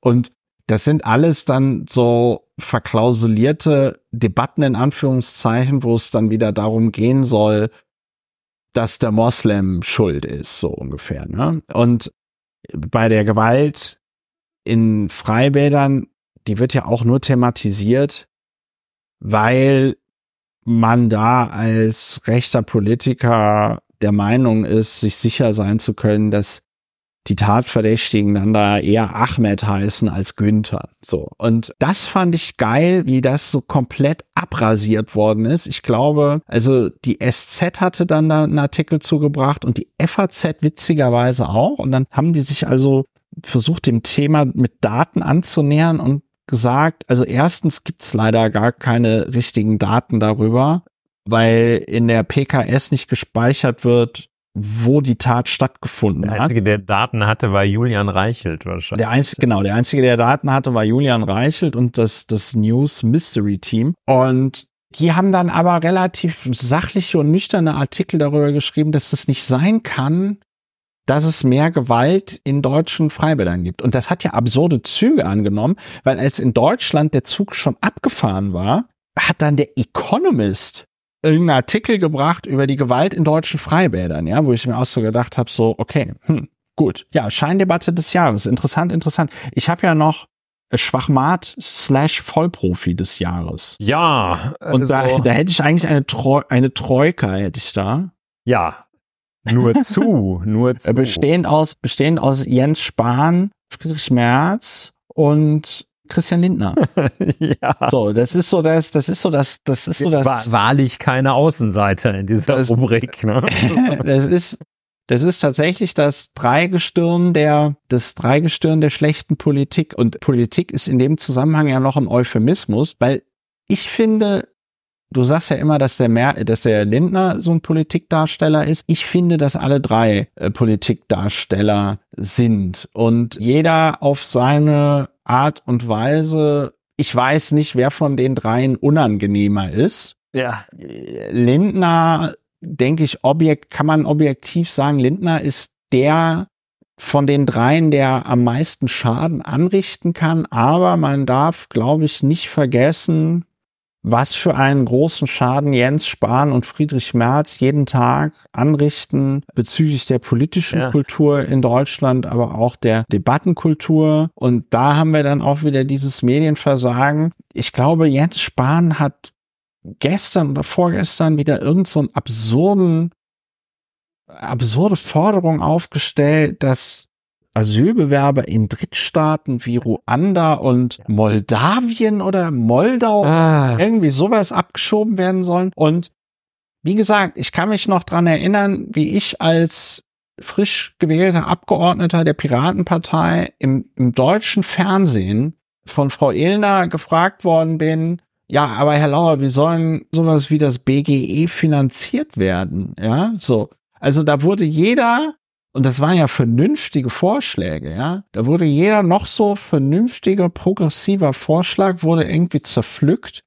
Und das sind alles dann so verklausulierte Debatten in Anführungszeichen, wo es dann wieder darum gehen soll, dass der Moslem schuld ist, so ungefähr. Ne? Und bei der Gewalt in Freibädern, die wird ja auch nur thematisiert, weil man da als rechter Politiker der Meinung ist, sich sicher sein zu können, dass die Tatverdächtigen dann da eher Ahmed heißen als Günther. So. Und das fand ich geil, wie das so komplett abrasiert worden ist. Ich glaube, also die SZ hatte dann da einen Artikel zugebracht und die FAZ witzigerweise auch. Und dann haben die sich also versucht, dem Thema mit Daten anzunähern und gesagt, also erstens gibt's leider gar keine richtigen Daten darüber, weil in der PKS nicht gespeichert wird, wo die Tat stattgefunden hat. Der Einzige, der Daten hatte, war Julian Reichelt wahrscheinlich. Der einzige, genau, der Einzige, der Daten hatte, war Julian Reichelt und das, das News Mystery Team. Und die haben dann aber relativ sachliche und nüchterne Artikel darüber geschrieben, dass es nicht sein kann, dass es mehr Gewalt in deutschen Freibädern gibt. Und das hat ja absurde Züge angenommen, weil als in Deutschland der Zug schon abgefahren war, hat dann der Economist irgendeinen Artikel gebracht über die Gewalt in deutschen Freibädern, ja, wo ich mir auch so gedacht habe, so, okay, hm, gut. Ja, Scheindebatte des Jahres. Interessant, interessant. Ich habe ja noch Schwachmat slash Vollprofi des Jahres. Ja. Also Und da, da hätte ich eigentlich eine, Treu eine Troika, hätte ich da. Ja. Nur zu, nur zu. Bestehend aus, bestehend aus Jens Spahn, Friedrich Merz und Christian Lindner. ja. So, das ist so das, das ist so das, das ist so das. War, wahrlich keine Außenseiter in dieser das, Rubrik. Ne? das ist, das ist tatsächlich das Dreigestirn der, das Dreigestirn der schlechten Politik. Und Politik ist in dem Zusammenhang ja noch ein Euphemismus, weil ich finde, du sagst ja immer, dass der Mer dass der Lindner so ein Politikdarsteller ist. Ich finde, dass alle drei äh, Politikdarsteller sind und jeder auf seine Art und Weise, ich weiß nicht, wer von den dreien unangenehmer ist. Ja. Lindner, denke ich, objekt, kann man objektiv sagen, Lindner ist der von den dreien, der am meisten Schaden anrichten kann. Aber man darf, glaube ich, nicht vergessen, was für einen großen Schaden Jens Spahn und Friedrich Merz jeden Tag anrichten bezüglich der politischen ja. Kultur in Deutschland, aber auch der Debattenkultur. Und da haben wir dann auch wieder dieses Medienversagen. Ich glaube, Jens Spahn hat gestern oder vorgestern wieder irgend so absurden, absurde Forderung aufgestellt, dass Asylbewerber in Drittstaaten wie Ruanda und Moldawien oder Moldau ah. irgendwie sowas abgeschoben werden sollen. Und wie gesagt, ich kann mich noch dran erinnern, wie ich als frisch gewählter Abgeordneter der Piratenpartei im, im deutschen Fernsehen von Frau Illner gefragt worden bin, ja, aber Herr Lauer, wie sollen sowas wie das BGE finanziert werden? Ja, so. Also da wurde jeder und das waren ja vernünftige Vorschläge, ja. Da wurde jeder noch so vernünftiger, progressiver Vorschlag wurde irgendwie zerpflückt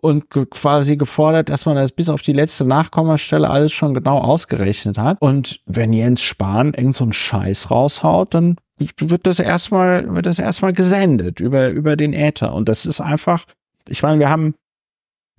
und quasi gefordert, dass man das bis auf die letzte Nachkommastelle alles schon genau ausgerechnet hat. Und wenn Jens Spahn irgend so einen Scheiß raushaut, dann wird das erstmal, wird das erstmal gesendet über, über den Äther. Und das ist einfach, ich meine, wir haben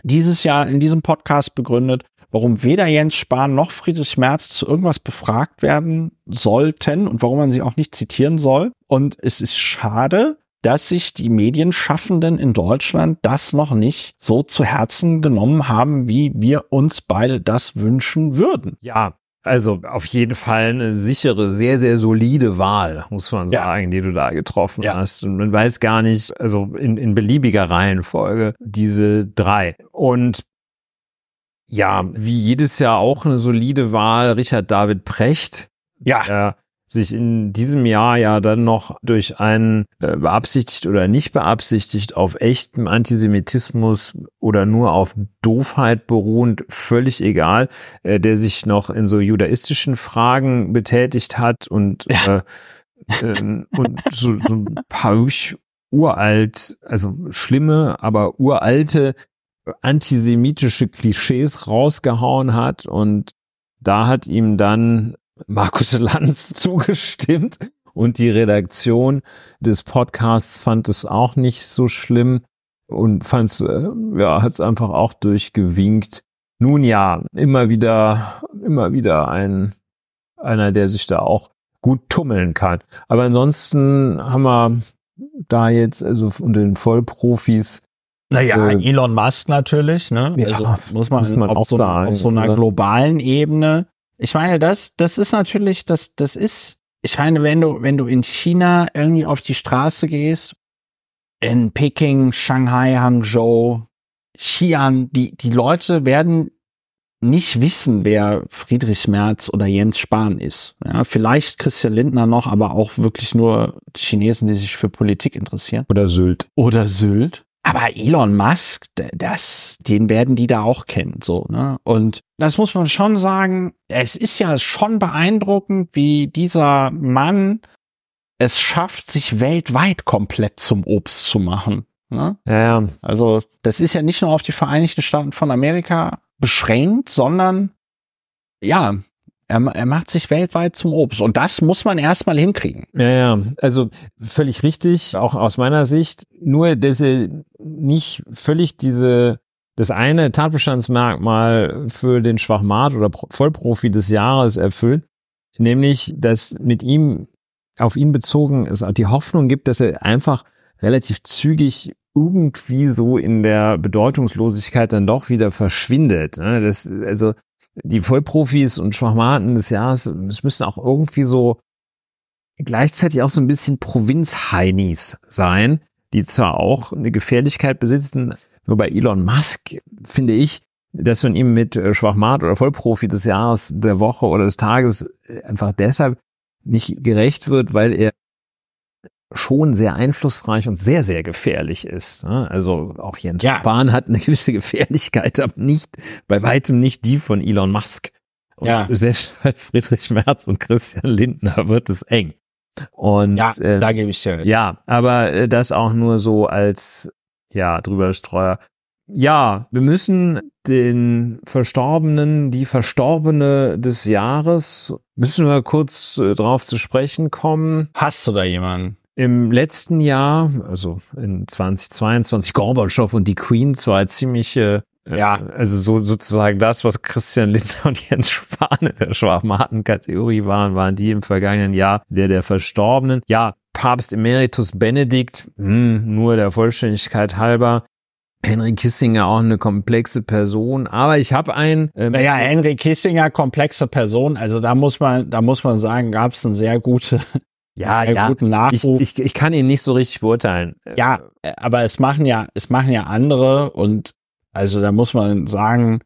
dieses Jahr in diesem Podcast begründet, warum weder Jens Spahn noch Friedrich Merz zu irgendwas befragt werden sollten und warum man sie auch nicht zitieren soll. Und es ist schade, dass sich die Medienschaffenden in Deutschland das noch nicht so zu Herzen genommen haben, wie wir uns beide das wünschen würden. Ja, also auf jeden Fall eine sichere, sehr, sehr solide Wahl, muss man sagen, ja. die du da getroffen ja. hast. Und man weiß gar nicht, also in, in beliebiger Reihenfolge, diese drei. Und ja, wie jedes Jahr auch eine solide Wahl, Richard David Precht. Ja. Der sich in diesem Jahr ja dann noch durch einen äh, beabsichtigt oder nicht beabsichtigt auf echtem Antisemitismus oder nur auf Doofheit beruhend, völlig egal, äh, der sich noch in so judaistischen Fragen betätigt hat und, ja. äh, äh, und so, so ein paar uralt, also schlimme, aber uralte antisemitische Klischees rausgehauen hat und da hat ihm dann Markus Lanz zugestimmt und die Redaktion des Podcasts fand es auch nicht so schlimm und fand es, äh, ja, hat es einfach auch durchgewinkt. Nun ja, immer wieder, immer wieder ein, einer, der sich da auch gut tummeln kann. Aber ansonsten haben wir da jetzt, also von den Vollprofis, naja, äh, Elon Musk natürlich, ne? Ja, also muss man, muss man auf, so, sagen, auf so einer oder? globalen Ebene. Ich meine, das, das ist natürlich, das, das ist, ich meine, wenn du, wenn du in China irgendwie auf die Straße gehst, in Peking, Shanghai, Hangzhou, Xi'an, die, die Leute werden nicht wissen, wer Friedrich Merz oder Jens Spahn ist. Ja, vielleicht Christian Lindner noch, aber auch wirklich nur Chinesen, die sich für Politik interessieren. Oder Sylt. Oder Sylt. Aber Elon Musk, das, den werden die da auch kennen, so, ne? Und das muss man schon sagen. Es ist ja schon beeindruckend, wie dieser Mann es schafft, sich weltweit komplett zum Obst zu machen. Ne? Ja, ja. Also, das ist ja nicht nur auf die Vereinigten Staaten von Amerika beschränkt, sondern ja, er, er macht sich weltweit zum Obst. Und das muss man erstmal hinkriegen. Ja, ja. Also völlig richtig, auch aus meiner Sicht. Nur, dass er nicht völlig diese, das eine Tatbestandsmerkmal für den Schwachmat oder Vollprofi des Jahres erfüllt. Nämlich, dass mit ihm, auf ihn bezogen, es auch die Hoffnung gibt, dass er einfach relativ zügig irgendwie so in der Bedeutungslosigkeit dann doch wieder verschwindet. Ne? Das, also die Vollprofis und Schwachmaten des Jahres, es müssen auch irgendwie so gleichzeitig auch so ein bisschen Provinz-Heinis sein, die zwar auch eine Gefährlichkeit besitzen, nur bei Elon Musk finde ich, dass man ihm mit äh, Schwachmat oder Vollprofi des Jahres, der Woche oder des Tages äh, einfach deshalb nicht gerecht wird, weil er schon sehr einflussreich und sehr, sehr gefährlich ist. Ne? Also auch Jens ja. Spahn hat eine gewisse Gefährlichkeit, aber nicht, bei weitem nicht die von Elon Musk. Und ja. selbst bei Friedrich Merz und Christian Lindner wird es eng. Und ja, äh, da gebe ich dir. Ja, aber äh, das auch nur so als ja drüber Streuer. Ja, wir müssen den Verstorbenen, die Verstorbene des Jahres, müssen wir kurz äh, drauf zu sprechen kommen. Hast du da jemanden? Im letzten Jahr, also in 2022, Gorbatschow und die Queen, zwar ziemliche äh, ja. Also so sozusagen das, was Christian Lindner und Jens Spahn in der Schwachmaten-Kategorie waren, waren die im vergangenen Jahr der der Verstorbenen. Ja, Papst Emeritus Benedikt, mh, hm, nur der Vollständigkeit halber. Henry Kissinger auch eine komplexe Person, aber ich habe ein. Ähm, naja, Henry Kissinger komplexe Person, also da muss man, da muss man sagen, gab es eine sehr gute ja, ja. guten Nachruf. Ich, ich, ich kann ihn nicht so richtig beurteilen. Ja, aber es machen ja, es machen ja andere und also da muss man sagen,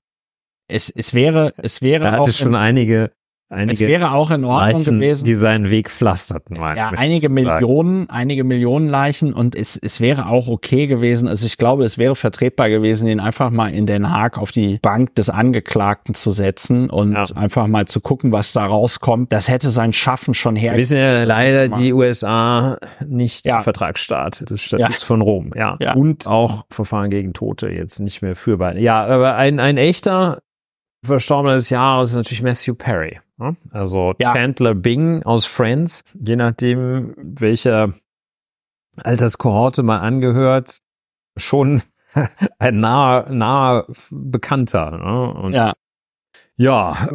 es, es wäre, es wäre er hatte auch schon einige Einige es wäre auch in Ordnung Leichen, gewesen. Die seinen Weg pflasterten. Ja, einige Millionen, einige Millionen Leichen und es, es wäre auch okay gewesen. Also ich glaube, es wäre vertretbar gewesen, ihn einfach mal in Den Haag auf die Bank des Angeklagten zu setzen und ja. einfach mal zu gucken, was da rauskommt. Das hätte sein Schaffen schon her. Wir wissen ja leider die USA nicht ja. Vertragsstaat des Statuts ja. von Rom. Ja. ja. Und auch Verfahren gegen Tote jetzt nicht mehr führbar. Ja, aber ein, ein echter Verstorbener des Jahres ist natürlich Matthew Perry. Ne? Also ja. Chandler Bing aus Friends, je nachdem, welcher Alterskohorte man angehört, schon ein naher, naher Bekannter. Ne? Und ja. Ja,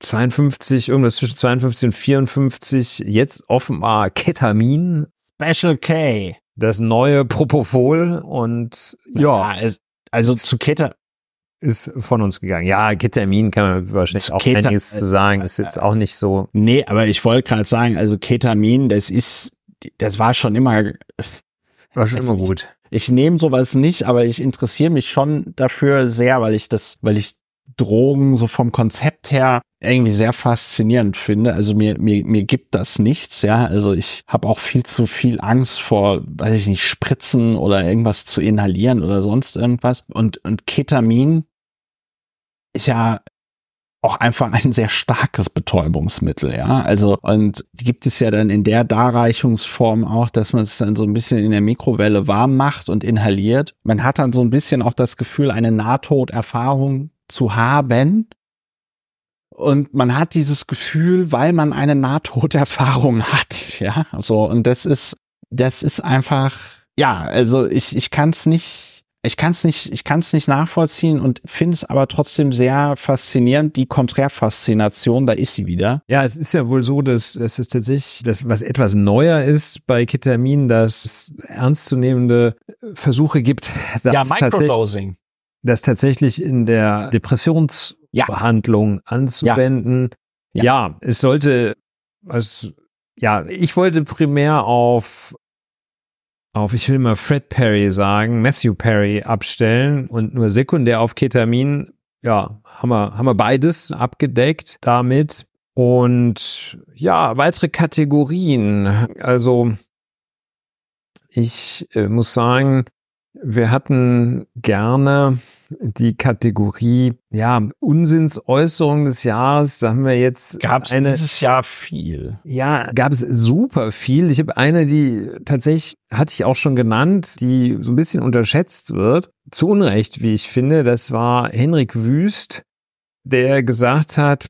52, irgendwas zwischen 52 und 54, jetzt offenbar Ketamin. Special K. Das neue Propofol und ja. ja also zu Keta ist von uns gegangen. Ja, Ketamin kann man wahrscheinlich auch Keta einiges zu sagen. Ist jetzt auch nicht so. Nee, aber ich wollte gerade sagen, also Ketamin, das ist, das war schon immer. War schon immer gut. Ich, ich nehme sowas nicht, aber ich interessiere mich schon dafür sehr, weil ich das, weil ich Drogen so vom Konzept her irgendwie sehr faszinierend finde. Also mir, mir, mir gibt das nichts, ja. Also ich habe auch viel zu viel Angst vor, weiß ich nicht, Spritzen oder irgendwas zu inhalieren oder sonst irgendwas. Und, und Ketamin ist ja auch einfach ein sehr starkes Betäubungsmittel, ja. Also, und gibt es ja dann in der Darreichungsform auch, dass man es dann so ein bisschen in der Mikrowelle warm macht und inhaliert. Man hat dann so ein bisschen auch das Gefühl, eine Nahtoderfahrung zu haben. Und man hat dieses Gefühl, weil man eine Nahtoderfahrung hat, ja. So, und das ist, das ist einfach, ja, also ich, ich kann es nicht ich kann es nicht, ich kann es nicht nachvollziehen und finde es aber trotzdem sehr faszinierend. Die Konträrfaszination, da ist sie wieder. Ja, es ist ja wohl so, dass, dass es tatsächlich, das was etwas neuer ist bei Ketamin, dass es ernstzunehmende Versuche gibt, dass ja, Microdosing. Das tatsächlich in der Depressionsbehandlung ja. anzuwenden. Ja. ja. ja, es sollte, also, ja, ich wollte primär auf auf, ich will mal Fred Perry sagen, Matthew Perry abstellen und nur sekundär auf Ketamin, ja, haben wir, haben wir beides abgedeckt damit. Und ja, weitere Kategorien. Also ich äh, muss sagen, wir hatten gerne die Kategorie, ja, Unsinnsäußerung des Jahres. Da haben wir jetzt gab es dieses Jahr viel. Ja, gab es super viel. Ich habe eine, die tatsächlich hatte ich auch schon genannt, die so ein bisschen unterschätzt wird. Zu Unrecht, wie ich finde. Das war Henrik Wüst, der gesagt hat,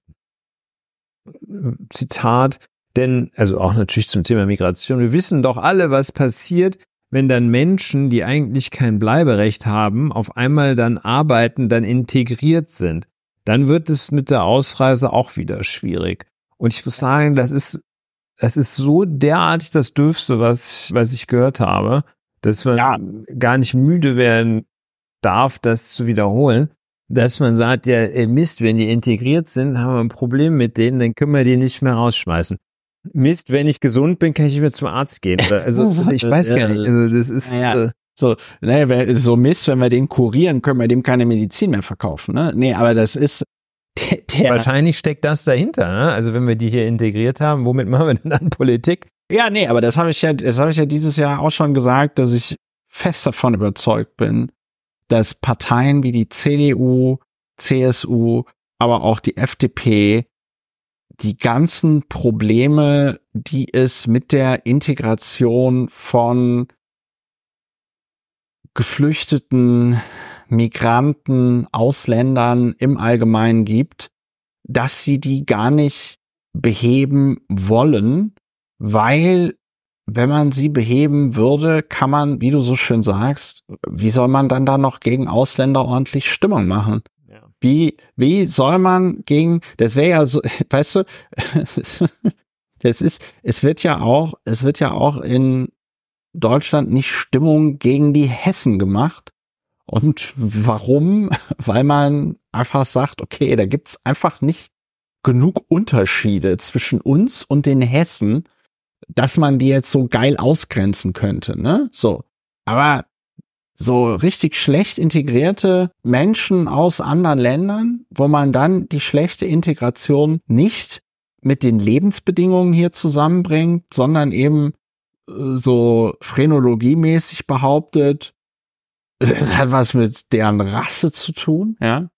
Zitat, denn, also auch natürlich zum Thema Migration, wir wissen doch alle, was passiert, wenn dann Menschen, die eigentlich kein Bleiberecht haben, auf einmal dann arbeiten, dann integriert sind, dann wird es mit der Ausreise auch wieder schwierig. Und ich muss sagen, das ist, das ist so derartig das Dürfste, was, was ich gehört habe, dass man ja. gar nicht müde werden darf, das zu wiederholen, dass man sagt, ja, Mist, wenn die integriert sind, haben wir ein Problem mit denen, dann können wir die nicht mehr rausschmeißen. Mist, wenn ich gesund bin, kann ich wieder zum Arzt gehen. Also ich weiß gar nicht. Also das ist ja. äh, so, ne, so Mist, wenn wir den kurieren, können wir dem keine Medizin mehr verkaufen. Ne? Nee, aber das ist der, der Wahrscheinlich steckt das dahinter. Ne? Also wenn wir die hier integriert haben, womit machen wir denn dann Politik? Ja, nee, aber das habe ich ja, das habe ich ja dieses Jahr auch schon gesagt, dass ich fest davon überzeugt bin, dass Parteien wie die CDU, CSU, aber auch die FDP die ganzen Probleme, die es mit der Integration von Geflüchteten, Migranten, Ausländern im Allgemeinen gibt, dass sie die gar nicht beheben wollen, weil wenn man sie beheben würde, kann man, wie du so schön sagst, wie soll man dann da noch gegen Ausländer ordentlich Stimmung machen? Wie, wie soll man gegen, das wäre ja so, weißt du, das ist, es wird ja auch, es wird ja auch in Deutschland nicht Stimmung gegen die Hessen gemacht. Und warum? Weil man einfach sagt, okay, da gibt's einfach nicht genug Unterschiede zwischen uns und den Hessen, dass man die jetzt so geil ausgrenzen könnte, ne? So. Aber so richtig schlecht integrierte Menschen aus anderen Ländern, wo man dann die schlechte Integration nicht mit den Lebensbedingungen hier zusammenbringt, sondern eben äh, so phrenologiemäßig behauptet, das hat was mit deren Rasse zu tun, ja.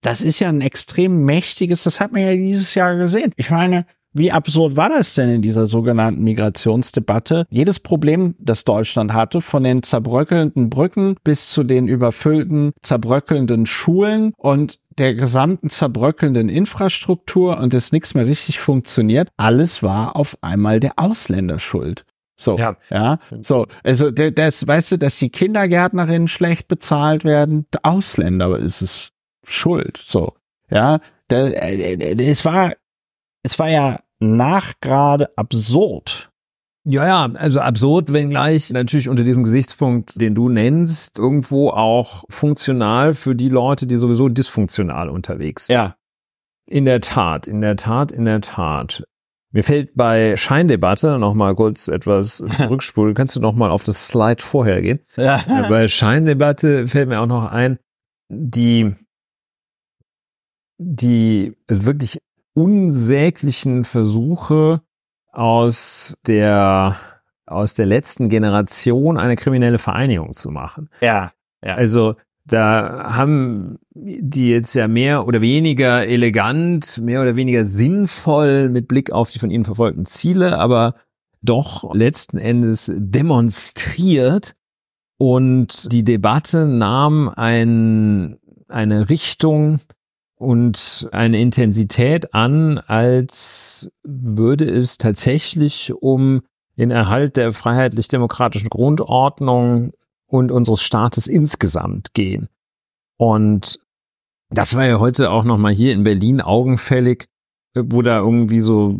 Das ist ja ein extrem mächtiges, das hat man ja dieses Jahr gesehen. Ich meine, wie absurd war das denn in dieser sogenannten Migrationsdebatte? Jedes Problem, das Deutschland hatte, von den zerbröckelnden Brücken bis zu den überfüllten, zerbröckelnden Schulen und der gesamten zerbröckelnden Infrastruktur und es nichts mehr richtig funktioniert, alles war auf einmal der Ausländer schuld. So, ja. ja, so, also das, weißt du, dass die Kindergärtnerinnen schlecht bezahlt werden, der Ausländer ist es schuld, so, ja, äh, äh, es war, es war ja nachgerade absurd. Ja, ja, also absurd, wenngleich natürlich unter diesem Gesichtspunkt, den du nennst, irgendwo auch funktional für die Leute, die sowieso dysfunktional unterwegs sind. Ja. In der Tat, in der Tat, in der Tat. Mir fällt bei Scheindebatte noch mal kurz etwas zurückspulen. Kannst du noch mal auf das Slide vorher gehen? Ja. Bei Scheindebatte fällt mir auch noch ein, die die wirklich unsäglichen Versuche aus der aus der letzten Generation eine kriminelle Vereinigung zu machen. Ja, ja. Also da haben die jetzt ja mehr oder weniger elegant, mehr oder weniger sinnvoll mit Blick auf die von ihnen verfolgten Ziele, aber doch letzten Endes demonstriert und die Debatte nahm ein, eine Richtung und eine Intensität an, als würde es tatsächlich um den Erhalt der freiheitlich-demokratischen Grundordnung und unseres Staates insgesamt gehen. Und das war ja heute auch nochmal hier in Berlin augenfällig, wo da irgendwie so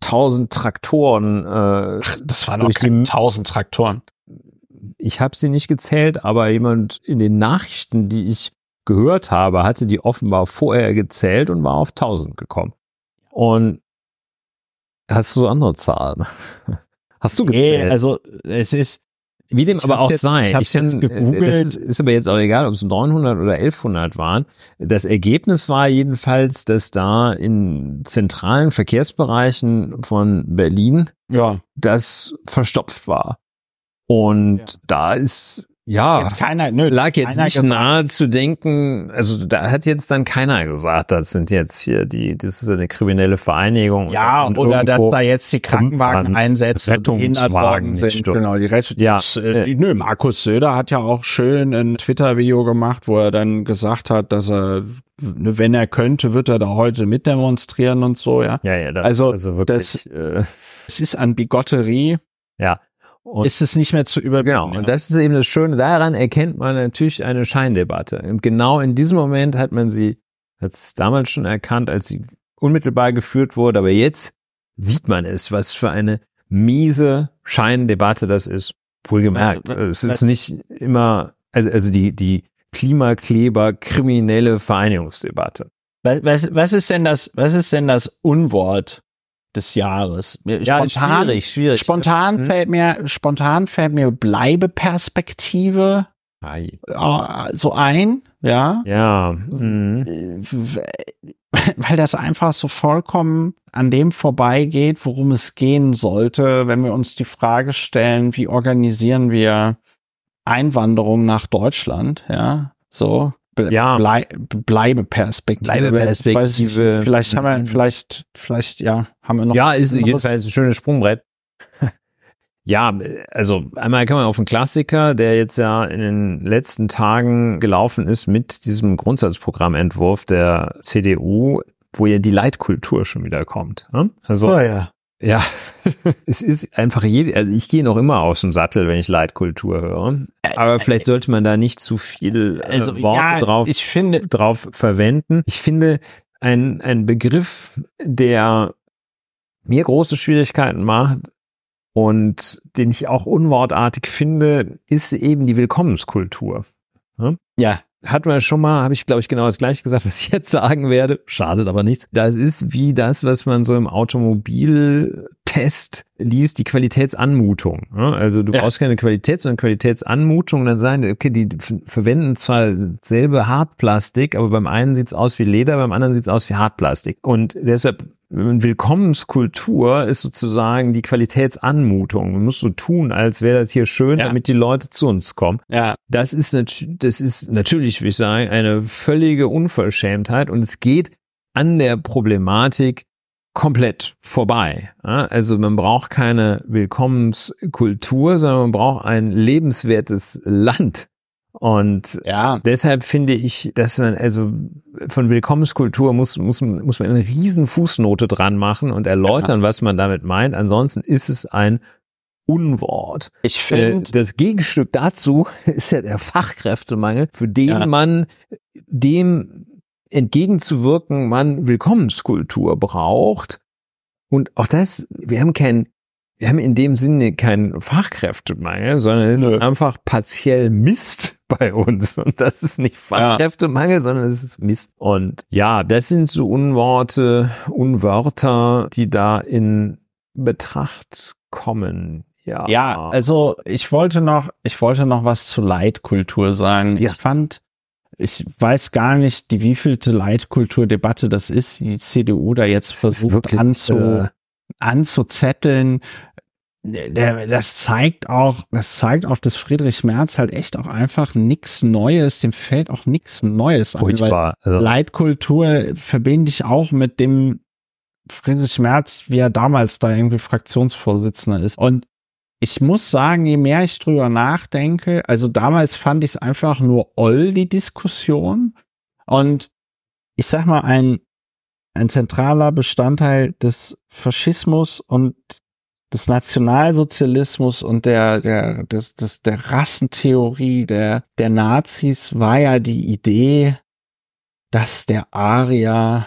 tausend Traktoren. Äh, das waren doch keine tausend Traktoren. Ich habe sie nicht gezählt, aber jemand in den Nachrichten, die ich gehört habe, hatte die offenbar vorher gezählt und war auf tausend gekommen. Und hast du so andere Zahlen? Hast du gezählt? Nee, also es ist wie dem aber auch jetzt, sei. Ich habe jetzt kann, gegoogelt. Ist aber jetzt auch egal, ob es 900 oder 1100 waren. Das Ergebnis war jedenfalls, dass da in zentralen Verkehrsbereichen von Berlin ja. das verstopft war. Und Ja. da ist ja Jetzt keiner, nö, lag jetzt nicht gesagt. nahe zu denken, also da hat jetzt dann keiner gesagt, das sind jetzt hier die, das ist eine kriminelle Vereinigung. Ja, Und oder dass da jetzt die Krankenwagen einsetzen, Rettungswagen sind. Genau, die Rettung. Ja, äh, die, nö, Markus Söder hat ja auch schön ein Twitter-Video gemacht, wo er dann gesagt hat, dass er, ne, wenn er könnte, wird er da heute mitdemonstrieren und so, ja. Ja, ja, das, Also, also wirklich, das- äh, Es ist an Bigotterie, ja. Und ist es nicht mehr zu überbieten. Genau, ja. und das ist eben das Schöne. Daran erkennt man natürlich eine Scheindebatte. Und genau in diesem Moment hat man sie, hat es damals schon erkannt, als sie unmittelbar geführt wurde. Aber jetzt sieht man es, was für eine miese Scheindebatte das ist. Wohlgemerkt. Es ist nicht immer, also, also die, die Klimakleber kriminelle Vereinigungsdebatte. Was, was, was ist denn das, was ist denn das Unwort des Jahres? Ja, schwierig, schwierig. Spontan Hm? fällt mir, spontan fällt mir Bleibeperspektive Ei. äh, so ein, ja. Ja, mhm. Weil das einfach so vollkommen an dem vorbeigeht, worum es gehen sollte, wenn wir uns die Frage stellen, wie organisieren wir Einwanderung nach Deutschland, ja, so. Ble Ja. Blei Bleibeperspektive. Bleibeperspektive. Vielleicht haben wir, Mhm. vielleicht, vielleicht, ja, haben wir noch. Ja, ist jedenfalls ein schönes Sprungbrett. ja, also einmal kann man auf einen Klassiker, der jetzt ja in den letzten Tagen gelaufen ist mit diesem Grundsatzprogrammentwurf der CDU, wo ja die Leitkultur schon wieder kommt. ne? Also Oh ja. Ja, es ist einfach jede, also ich gehe noch immer aus dem Sattel, wenn ich Leitkultur höre. Aber vielleicht sollte man da nicht zu viel äh, Also, Worte ja, drauf ich finde, drauf verwenden. Ich finde, ein, ein Begriff, der mir große Schwierigkeiten macht und den ich auch unwortartig finde, ist eben die Willkommenskultur. ja, Hatten wir schon mal, habe ich glaube ich genau das gleiche gesagt, was ich jetzt sagen werde. Schadet aber nichts. Das ist wie das, was man so im Automobiltest liest, die Qualitätsanmutung. ne? Also du Ja. brauchst keine Qualität, sondern Qualitätsanmutung. Und dann sagen, die, okay, die verwenden zwar selbe Hartplastik, aber beim einen sieht's aus wie Leder, beim anderen sieht's aus wie Hartplastik. Und deshalb Willkommenskultur ist sozusagen die Qualitätsanmutung. Man muss so tun, als wäre das hier schön, Ja. damit die Leute zu uns kommen. ja, Das ist, nat das ist natürlich, wie ich sagen, eine völlige Unverschämtheit und es geht an der Problematik komplett vorbei. Also man braucht keine Willkommenskultur, sondern man braucht ein lebenswertes Land. Und ja. deshalb finde ich, dass man also von Willkommenskultur muss, muss, muss man eine riesen Fußnote dran machen und erläutern, was man damit meint. Ansonsten ist es ein Unwort. Ich Äh, finde, das Gegenstück dazu ist ja der Fachkräftemangel, für den Ja. man dem entgegenzuwirken, man Willkommenskultur braucht. Und auch das, wir haben kein, wir haben in dem Sinne keinen Fachkräftemangel, sondern es ist einfach partiell Mist bei uns. Und das ist nicht Fachkräftemangel, sondern es ist Mist. Und ja, das sind so Unworte, Unwörter, die da in Betracht kommen. Ja, Ja, also ich wollte noch, ich wollte noch was zu Leitkultur sagen. Ja. Ich fand, ich weiß gar nicht, die wievielte Leitkulturdebatte das ist, die CDU da jetzt Das versucht wirklich, anzu, äh, anzuzetteln. Das zeigt auch, das zeigt auch, dass Friedrich Merz halt echt auch einfach nichts Neues, dem fällt auch nichts Neues an. Furchtbar. Also, Leitkultur verbinde ich auch mit dem Friedrich Merz, wie er damals da irgendwie Fraktionsvorsitzender ist. Und ich muss sagen, je mehr ich drüber nachdenke, also damals fand ich es einfach nur oll, die Diskussion. Und ich sag mal, ein, ein zentraler Bestandteil des Faschismus und des Nationalsozialismus und der, der, des, des, der Rassentheorie der, der Nazis war ja die Idee, dass der Arier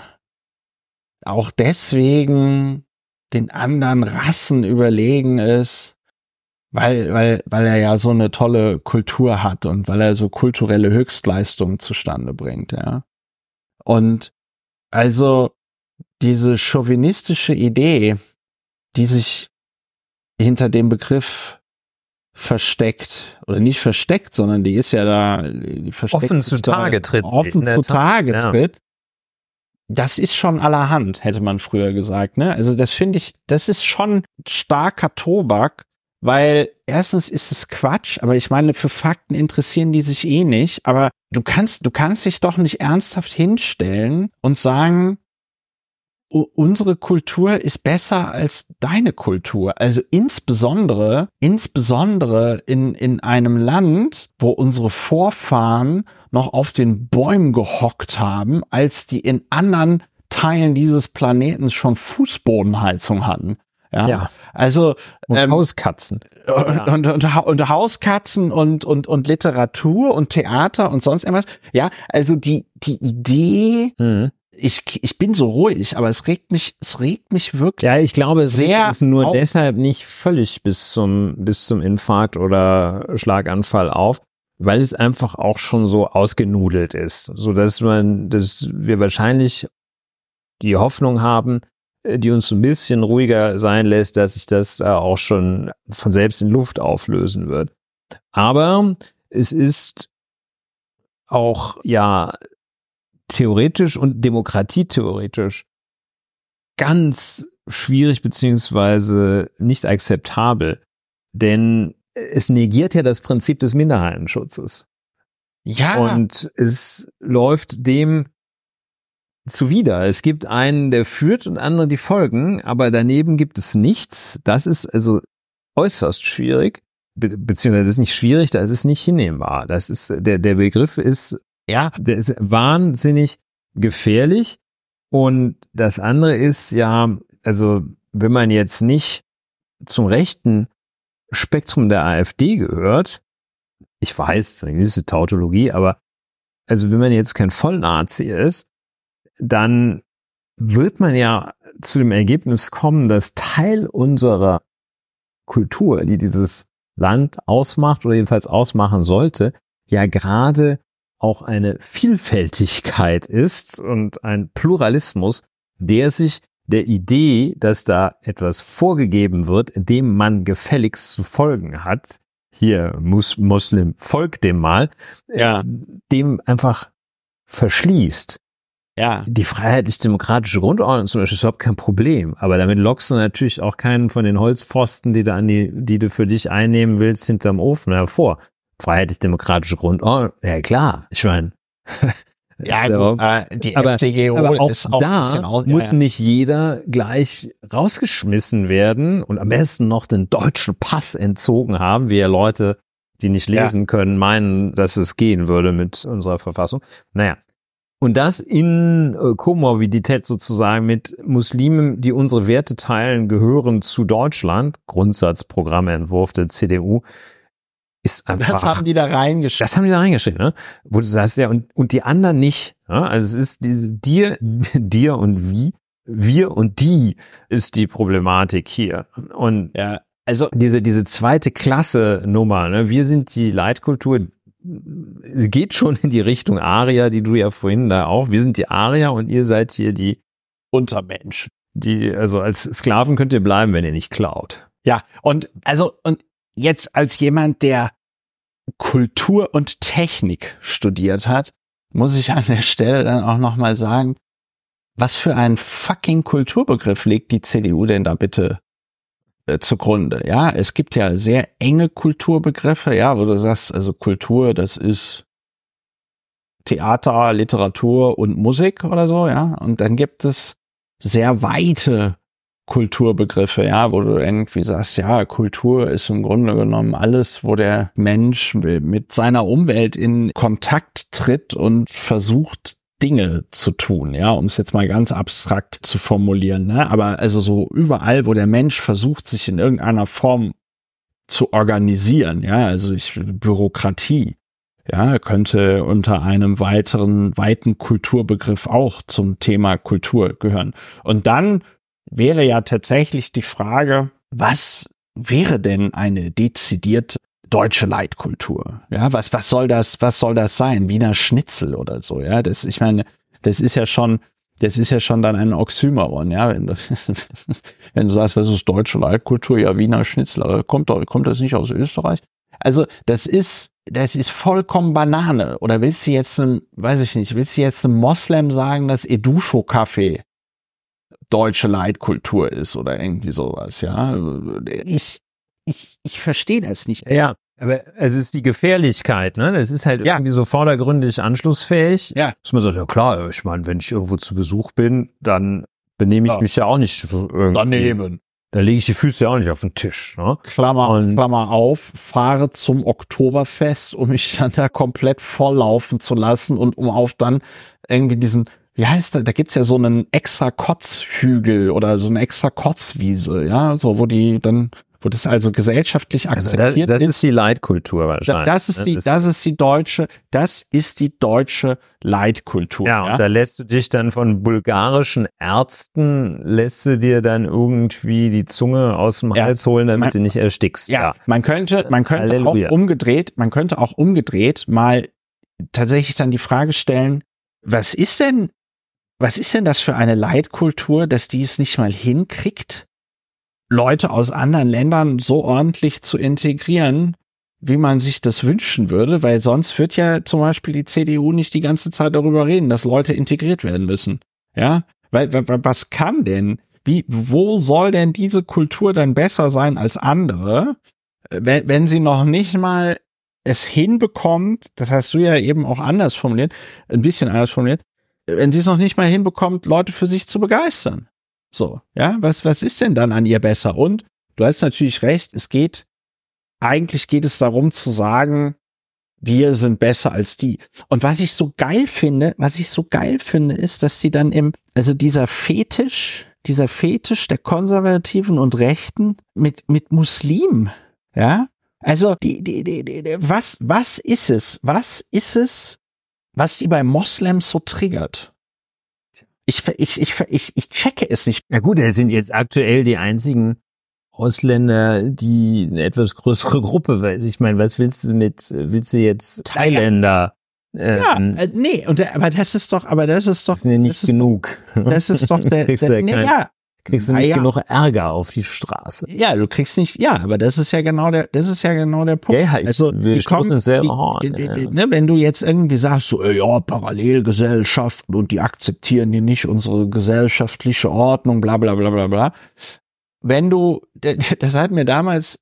auch deswegen den anderen Rassen überlegen ist, weil, weil, weil er ja so eine tolle Kultur hat und weil er so kulturelle Höchstleistungen zustande bringt, ja. Und also diese chauvinistische Idee, die sich hinter dem Begriff versteckt oder nicht versteckt, sondern die ist ja da Offen zutage tritt, offen zutage Tat, ja. tritt. Das ist schon allerhand, hätte man früher gesagt, ne? Also das finde ich, das ist schon starker Tobak, weil erstens ist es Quatsch, aber ich meine, für Fakten interessieren die sich eh nicht, aber du kannst, du kannst dich doch nicht ernsthaft hinstellen und sagen, unsere Kultur ist besser als deine Kultur. Also insbesondere, insbesondere in, in einem Land, wo unsere Vorfahren noch auf den Bäumen gehockt haben, als die in anderen Teilen dieses Planeten schon Fußbodenheizung hatten. Ja. Ja. Also und ähm, Hauskatzen. und, und, und, und Hauskatzen und, und, und Literatur und Theater und sonst irgendwas. Ja, also die, die Idee, Mhm. Ich, ich bin so ruhig, aber es regt mich, es regt mich wirklich. Ja, ich glaube, es Sehr ist nur au- deshalb nicht völlig bis zum, bis zum Infarkt oder Schlaganfall auf, weil es einfach auch schon so ausgenudelt ist, so dass man, dass wir wahrscheinlich die Hoffnung haben, äh, die uns so ein bisschen ruhiger sein lässt, dass sich das da auch schon von selbst in Luft auflösen wird. Aber es ist auch ja theoretisch und demokratietheoretisch ganz schwierig beziehungsweise nicht akzeptabel, denn es negiert ja das Prinzip des Minderheitenschutzes. Ja, Und es läuft dem zuwider. Es gibt einen, der führt und andere, die folgen, aber daneben gibt es nichts. Das ist also äußerst schwierig, be beziehungsweise das ist nicht schwierig, das ist nicht hinnehmbar. Das ist, der, der Begriff ist, ja, der ist wahnsinnig gefährlich. Und das andere ist ja, also wenn man jetzt nicht zum rechten Spektrum der AfD gehört, ich weiß, eine gewisse Tautologie, aber also wenn man jetzt kein Vollnazi ist, dann wird man ja zu dem Ergebnis kommen, dass Teil unserer Kultur, die dieses Land ausmacht oder jedenfalls ausmachen sollte, ja gerade auch eine Vielfältigkeit ist und ein Pluralismus, der sich der Idee, dass da etwas vorgegeben wird, dem man gefälligst zu folgen hat, hier Mus Muslim, folgt dem mal, Ja. äh, dem einfach verschließt. ja, Die freiheitlich-demokratische Grundordnung zum Beispiel ist überhaupt kein Problem, aber damit lockst du natürlich auch keinen von den Holzpfosten, die du, an die, die du für dich einnehmen willst, hinterm Ofen hervor. Freiheitlich-demokratische Grundordnung, ja klar, ich meine. ja, ja äh, die aber, FDGO aber auch ist auch da aus, ja, muss ja. nicht jeder gleich rausgeschmissen werden und am besten noch den deutschen Pass entzogen haben, wie ja Leute, die nicht Ja. lesen können, meinen, dass es gehen würde mit unserer Verfassung. Naja. Und das in äh, Komorbidität sozusagen mit Muslimen, die unsere Werte teilen, gehören zu Deutschland, Grundsatzprogrammentwurf der CDU, ist einfach. Das haben die da reingeschrieben. Das haben die da reingeschrieben, ne? Wo du sagst, ja, und, und die anderen nicht. Ja? Also es ist diese dir, dir und wie, wir und die ist die Problematik hier. Und Ja, also diese, diese zweite Klasse Nummer, ne? wir sind die Leitkultur, geht schon in die Richtung Aria, die du ja vorhin da auch, wir sind die Aria und ihr seid hier die, Untermensch. die, also als Sklaven könnt ihr bleiben, wenn ihr nicht klaut. Ja, und also und jetzt als jemand, der Kultur und Technik studiert hat, muss ich an der Stelle dann auch nochmal sagen, was für ein fucking Kulturbegriff legt die CDU denn da bitte äh, zugrunde? Ja, es gibt ja sehr enge Kulturbegriffe, ja, wo du sagst, also Kultur, das ist Theater, Literatur und Musik oder so, ja. Und dann gibt es sehr weite Kulturbegriffe, ja, wo du irgendwie sagst, ja, Kultur ist im Grunde genommen alles, wo der Mensch mit seiner Umwelt in Kontakt tritt und versucht, Dinge zu tun, ja, um es jetzt mal ganz abstrakt zu formulieren, ne? aber also so überall, wo der Mensch versucht, sich in irgendeiner Form zu organisieren, ja, also ich, Bürokratie, ja, könnte unter einem weiteren, weiten Kulturbegriff auch zum Thema Kultur gehören. Und dann wäre ja tatsächlich die Frage, was wäre denn eine dezidierte deutsche Leitkultur? Ja, was, was soll das, was soll das sein? Wiener Schnitzel oder so, ja? Das, ich meine, das ist ja schon, das ist ja schon dann ein Oxymoron, ja, wenn du, wenn du sagst, was ist deutsche Leitkultur? Ja, Wiener Schnitzel, kommt doch, kommt das nicht aus Österreich? Also, das ist, das ist vollkommen Banane. Oder willst du jetzt, ein, weiß ich nicht, willst du jetzt einem Moslem sagen, dass Edusho-Kaffee deutsche Leitkultur ist oder irgendwie sowas, ja? Ich, ich, ich verstehe das nicht. Ja, aber es ist die Gefährlichkeit, ne? Es ist halt ja. irgendwie so vordergründig anschlussfähig. Ja. Dass man sagt, ja klar, ich meine, wenn ich irgendwo zu Besuch bin, dann benehme ich ja. mich ja auch nicht irgendwie. Daneben. Da lege ich die Füße ja auch nicht auf den Tisch. Ne? Klammer, und Klammer auf, fahre zum Oktoberfest, um mich dann da komplett volllaufen zu lassen und um auf dann irgendwie diesen, wie heißt das, da gibt's ja so einen extra Kotzhügel oder so eine extra Kotzwiese, ja, so wo die dann wo das also gesellschaftlich akzeptiert also das, das ist. Das ist die Leitkultur wahrscheinlich. Das ist ne? die, das ist die deutsche, das ist die deutsche Leitkultur. Ja, ja, und da lässt du dich dann von bulgarischen Ärzten, lässt du dir dann irgendwie die Zunge aus dem ja, Hals holen, damit man, du nicht erstickst. Ja, ja. man könnte, man könnte Halleluja. auch umgedreht, man könnte auch umgedreht mal tatsächlich dann die Frage stellen, was ist denn, was ist denn das für eine Leitkultur, dass die es nicht mal hinkriegt, Leute aus anderen Ländern so ordentlich zu integrieren, wie man sich das wünschen würde, weil sonst wird ja zum Beispiel die CDU nicht die ganze Zeit darüber reden, dass Leute integriert werden müssen. Ja, weil was kann denn? Wie, wo soll denn diese Kultur dann besser sein als andere, wenn, wenn sie noch nicht mal es hinbekommt, das hast du ja eben auch anders formuliert, ein bisschen anders formuliert, wenn sie es noch nicht mal hinbekommt, Leute für sich zu begeistern. So, ja, was, was ist denn dann an ihr besser? Und du hast natürlich recht, es geht, eigentlich geht es darum zu sagen, wir sind besser als die. Und was ich so geil finde, was ich so geil finde, ist, dass sie dann im, also dieser Fetisch, dieser Fetisch der Konservativen und Rechten mit, mit Muslimen, ja, also die, die, die, die, was, was ist es, was ist es, was sie bei Moslems so triggert? Ich, ich, ich, ich, ich checke es nicht. Ja gut, es sind jetzt aktuell die einzigen Ausländer, die eine etwas größere Gruppe, weil ich meine, was willst du mit, willst du jetzt Thailänder? Ja, ähm, äh, nee, und aber das ist doch, aber das ist doch. Das ist ja nicht genug. das ist doch der, der nee, ja, kriegst du nicht ja. genug Ärger auf die Straße. Ja, du kriegst nicht, ja, aber das ist ja genau der, das ist ja genau der Punkt. Ja, ich, also, die kommen, sehr die, die, ja. ne, wenn du jetzt irgendwie sagst, so, ja, Parallelgesellschaften und die akzeptieren hier nicht unsere gesellschaftliche Ordnung, bla, bla, bla, bla, bla. Wenn du, das hat mir damals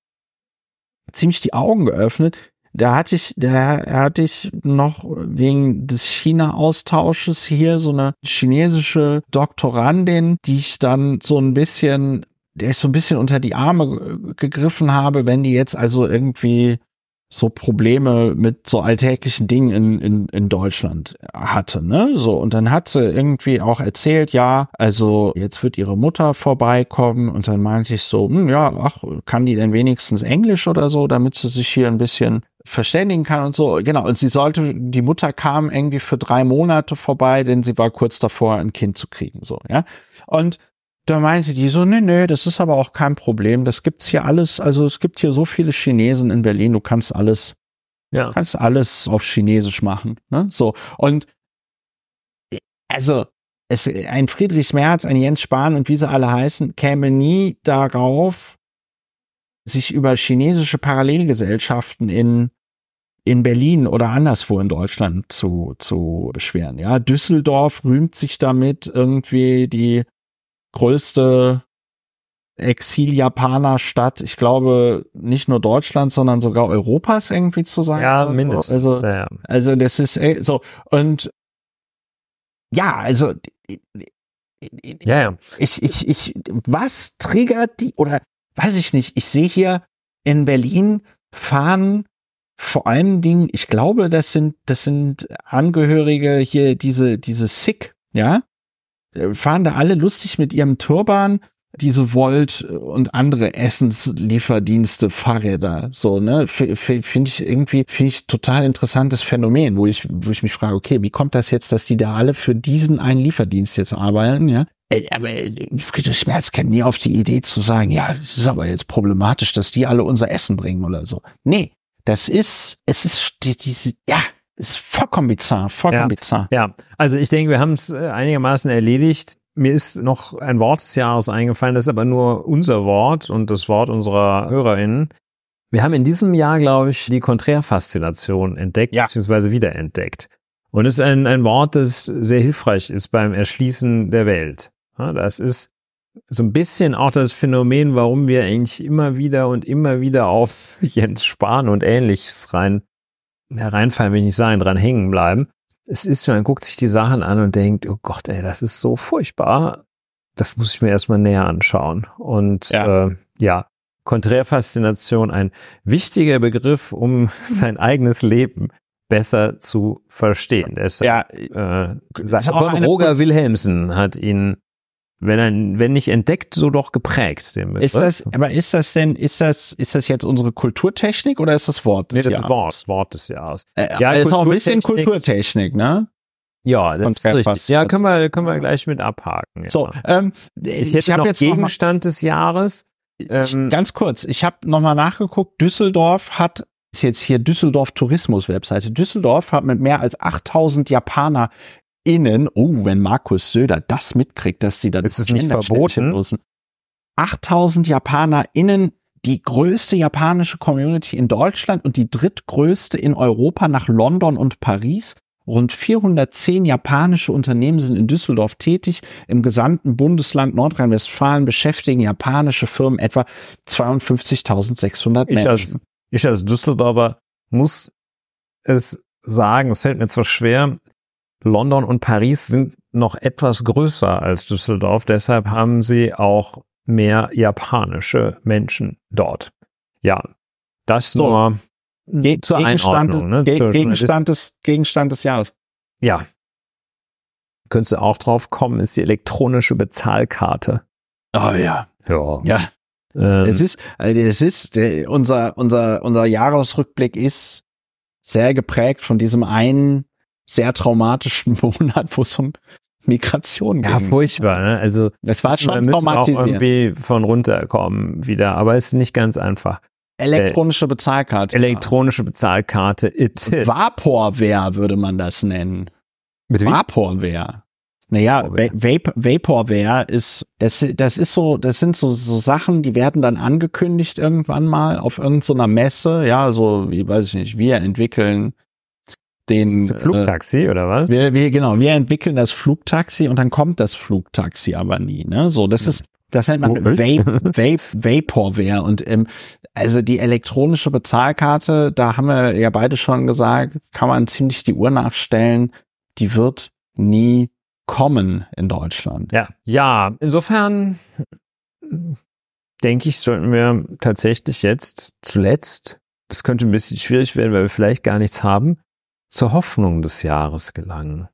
ziemlich die Augen geöffnet, da hatte ich, da hatte ich noch wegen des China-Austausches hier so eine chinesische Doktorandin, die ich dann so ein bisschen, der ich so ein bisschen unter die Arme gegriffen habe, wenn die jetzt also irgendwie so Probleme mit so alltäglichen Dingen in, in, in Deutschland hatte, ne? So, und dann hat sie irgendwie auch erzählt, ja, also jetzt wird ihre Mutter vorbeikommen und dann meinte ich so, hm, ja, ach, kann die denn wenigstens Englisch oder so, damit sie sich hier ein bisschen verständigen kann und so. Genau. Und sie sollte, die Mutter kam irgendwie für drei Monate vorbei, denn sie war kurz davor, ein Kind zu kriegen, so, ja. Und da meinte die so, nee, nee, das ist aber auch kein Problem. Das gibt's hier alles. Also es gibt hier so viele Chinesen in Berlin. Du kannst alles, ja. kannst alles auf Chinesisch machen. Ne? So. Und also es, ein Friedrich Merz, ein Jens Spahn und wie sie alle heißen, käme nie darauf, sich über chinesische Parallelgesellschaften in in Berlin oder anderswo in Deutschland zu, zu beschweren. Ja, Düsseldorf rühmt sich damit, irgendwie die größte Exil-Japaner-Stadt, ich glaube, nicht nur Deutschland, sondern sogar Europas irgendwie zu sein. Ja, mindestens. Also, ja. also das ist äh, so. Und ja, also ja, ja. ich, ich, ich, was triggert die, oder weiß ich nicht, ich sehe hier in Berlin fahren vor allen Dingen, ich glaube, das sind, das sind Angehörige hier, diese, diese Sick, ja, fahren da alle lustig mit ihrem Turban diese Volt und andere Essenslieferdienste, Fahrräder, so, ne, finde ich irgendwie, finde ich total interessantes Phänomen, wo ich, wo ich mich frage, okay, wie kommt das jetzt, dass die da alle für diesen einen Lieferdienst jetzt arbeiten, ja? Äh, aber äh, Friedrich Schmerz käme nie auf die Idee zu sagen, ja, es ist aber jetzt problematisch, dass die alle unser Essen bringen oder so. Nee, das ist, es ist die, diese, ja, ist vollkommen bizarr, vollkommen ja, bizarr. Ja, also ich denke, wir haben es äh, einigermaßen erledigt. Mir ist noch ein Wort des Jahres eingefallen, das ist aber nur unser Wort und das Wort unserer HörerInnen. Wir haben in diesem Jahr, glaube ich, die Konträrfaszination entdeckt, ja. beziehungsweise wiederentdeckt. Und es ist ein, ein Wort, das sehr hilfreich ist beim Erschließen der Welt. Ja, das ist so ein bisschen auch das Phänomen, warum wir eigentlich immer wieder und immer wieder auf Jens Spahn und ähnliches rein hereinfallen, will ich nicht sagen, dran hängen bleiben es ist, man guckt sich die Sachen an und denkt, oh Gott, ey, das ist so furchtbar. Das muss ich mir erstmal näher anschauen. Und ja, äh, ja Konträrfaszination, ein wichtiger Begriff, um sein eigenes Leben besser zu verstehen. Deshalb, ja, äh, von Roger Wilhelmsen hat ihn wenn er, wenn nicht entdeckt, so doch geprägt. Den ist das, aber ist das denn, ist das, ist das jetzt unsere Kulturtechnik oder ist das Wort des nee, das? Wort, Wort des Jahres. Äh, ja, ist auch ein bisschen Kulturtechnik, ne? Ja, das ist richtig. Ja, können wir, können wir gleich mit abhaken. Ja. So, ähm, ich ich noch jetzt Gegenstand des Jahres. Ähm, ganz kurz, ich habe nochmal nachgeguckt. Düsseldorf hat ist jetzt hier Düsseldorf Tourismus Webseite. Düsseldorf hat mit mehr als 8000 Japaner innen, oh, wenn Markus Söder das mitkriegt, dass sie da ist es nicht verboten. Müssen. 8000 Japaner innen, die größte japanische Community in Deutschland und die drittgrößte in Europa nach London und Paris. Rund 410 japanische Unternehmen sind in Düsseldorf tätig. Im gesamten Bundesland Nordrhein-Westfalen beschäftigen japanische Firmen etwa 52.600 Menschen. Ich als, ich als Düsseldorfer muss es sagen, es fällt mir zwar schwer, London und Paris sind noch etwas größer als Düsseldorf, deshalb haben sie auch mehr japanische Menschen dort. Ja, das so. nur Ge zur Gegenstand Einordnung. Des, ne? Gegenstand, des, Gegenstand des Jahres. Ja. Könntest du auch drauf kommen, ist die elektronische Bezahlkarte. Oh ja. Ja. Ja. Ähm, es ist, also es ist, der, unser, unser, unser Jahresrückblick ist sehr geprägt von diesem einen sehr traumatischen Monat, wo es um Migration ging. Ja, furchtbar. Ne? Also es war schon müssen auch irgendwie von runterkommen wieder, aber es ist nicht ganz einfach. Elektronische Bezahlkarte. Elektronische Bezahlkarte. It is. Vaporware würde man das nennen. Mit wie? Vaporware. Naja, Vapor, Vaporware ist, das, das ist so, das sind so, so Sachen, die werden dann angekündigt irgendwann mal auf irgendeiner so Messe, ja, so, wie weiß ich nicht, wir entwickeln den Flugtaxi äh, oder was? Wir, wir, genau, wir entwickeln das Flugtaxi und dann kommt das Flugtaxi aber nie. Ne? So, das ist, das nennt man Vape, Vape, Vaporware und ähm, also die elektronische Bezahlkarte, da haben wir ja beide schon gesagt, kann man ziemlich die Uhr nachstellen, die wird nie kommen in Deutschland. Ja, ja. Insofern denke ich, sollten wir tatsächlich jetzt zuletzt, das könnte ein bisschen schwierig werden, weil wir vielleicht gar nichts haben, zur Hoffnung des Jahres gelangen.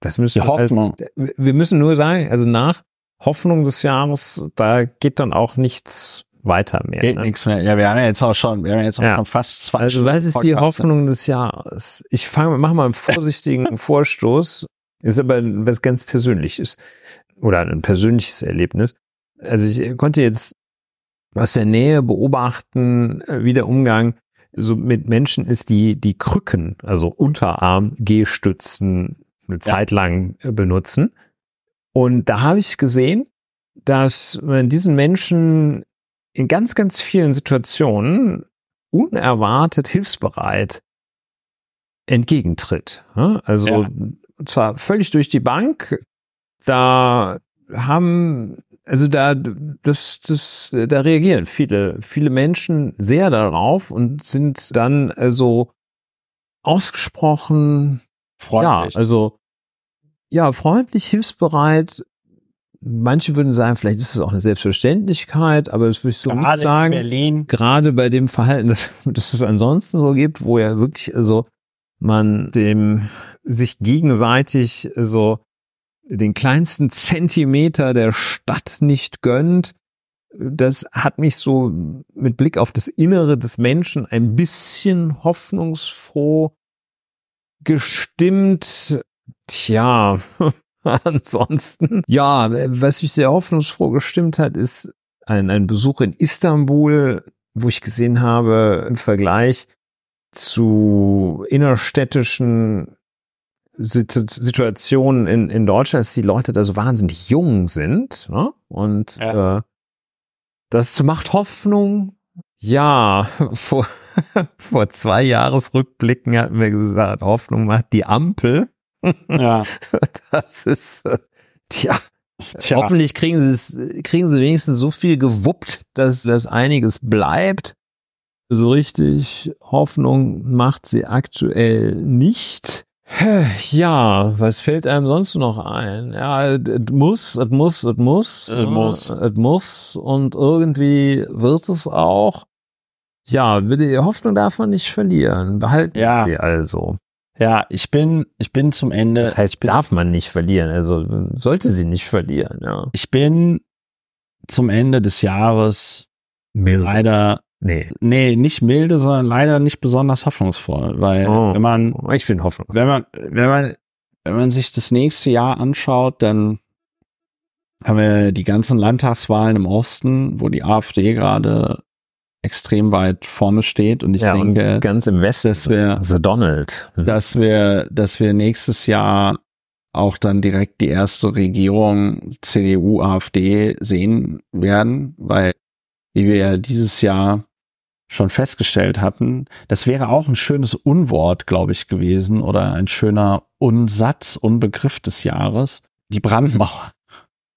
Das müssen Die Hoffnung. Also, wir müssen nur sagen, also nach Hoffnung des Jahres, da geht dann auch nichts weiter mehr. Geht ne? nichts mehr. Ja, wir haben ja jetzt auch schon, wir haben jetzt auch ja. schon fast zwei Also was ist die Hoffnung des Jahres? Ich fange, mach mal einen vorsichtigen Vorstoß. Ist aber was ganz Persönliches oder ein persönliches Erlebnis. Also ich konnte jetzt aus der Nähe beobachten, äh, wie der Umgang so mit Menschen ist, die die Krücken, also Unterarm-Gehstützen eine ja. Zeit lang äh, benutzen. Und da habe ich gesehen, dass man diesen Menschen in ganz, ganz vielen Situationen unerwartet hilfsbereit entgegentritt. Also ja. zwar völlig durch die Bank, da haben also da das das da reagieren viele viele Menschen sehr darauf und sind dann also ausgesprochen freundlich. Ja, also ja, freundlich, hilfsbereit. Manche würden sagen, vielleicht ist es auch eine Selbstverständlichkeit, aber das würde ich so gerade nicht sagen. Berlin. Gerade bei dem Verhalten, das, das es ansonsten so gibt, wo ja wirklich also man dem sich gegenseitig so den kleinsten Zentimeter der Stadt nicht gönnt. Das hat mich so mit Blick auf das Innere des Menschen ein bisschen hoffnungsfroh gestimmt. Tja, ansonsten. Ja, was mich sehr hoffnungsfroh gestimmt hat, ist ein, ein Besuch in Istanbul, wo ich gesehen habe, im Vergleich zu innerstädtischen Situationen in, in Deutschland, dass die Leute da so wahnsinnig jung sind. Ne? Und ja. äh, das macht Hoffnung. Ja, vor, vor zwei Jahresrückblicken hatten wir gesagt, Hoffnung macht die Ampel. Ja. Das ist, tja, Tja. Hoffentlich kriegen sie es, kriegen sie wenigstens so viel gewuppt, dass das einiges bleibt. So richtig Hoffnung macht sie aktuell nicht. Ja, was fällt einem sonst noch ein? Ja, es muss, es muss, es muss, es muss, es muss und irgendwie wird es auch. Ja, die Hoffnung darf man nicht verlieren. Behalten ja. sie also. Ja, ich bin, ich bin zum Ende. Das heißt, bin, darf man nicht verlieren. Also sollte sie nicht verlieren. Ja. Ich bin zum Ende des Jahres Milde. leider Nee. Nee, nicht milde, sondern leider nicht besonders hoffnungsvoll, weil oh, wenn man ich bin hoffnungsvoll. Wenn man wenn man wenn man sich das nächste Jahr anschaut, dann haben wir die ganzen Landtagswahlen im Osten, wo die AfD gerade extrem weit vorne steht und ich ja, denke, ganz im Westen, dass wir, The Donald, dass wir, dass wir nächstes Jahr auch dann direkt die erste Regierung CDU, AfD sehen werden, weil wie wir ja dieses Jahr schon festgestellt hatten, das wäre auch ein schönes Unwort, glaube ich, gewesen oder ein schöner Unsatz, Unbegriff des Jahres. Die Brandmauer.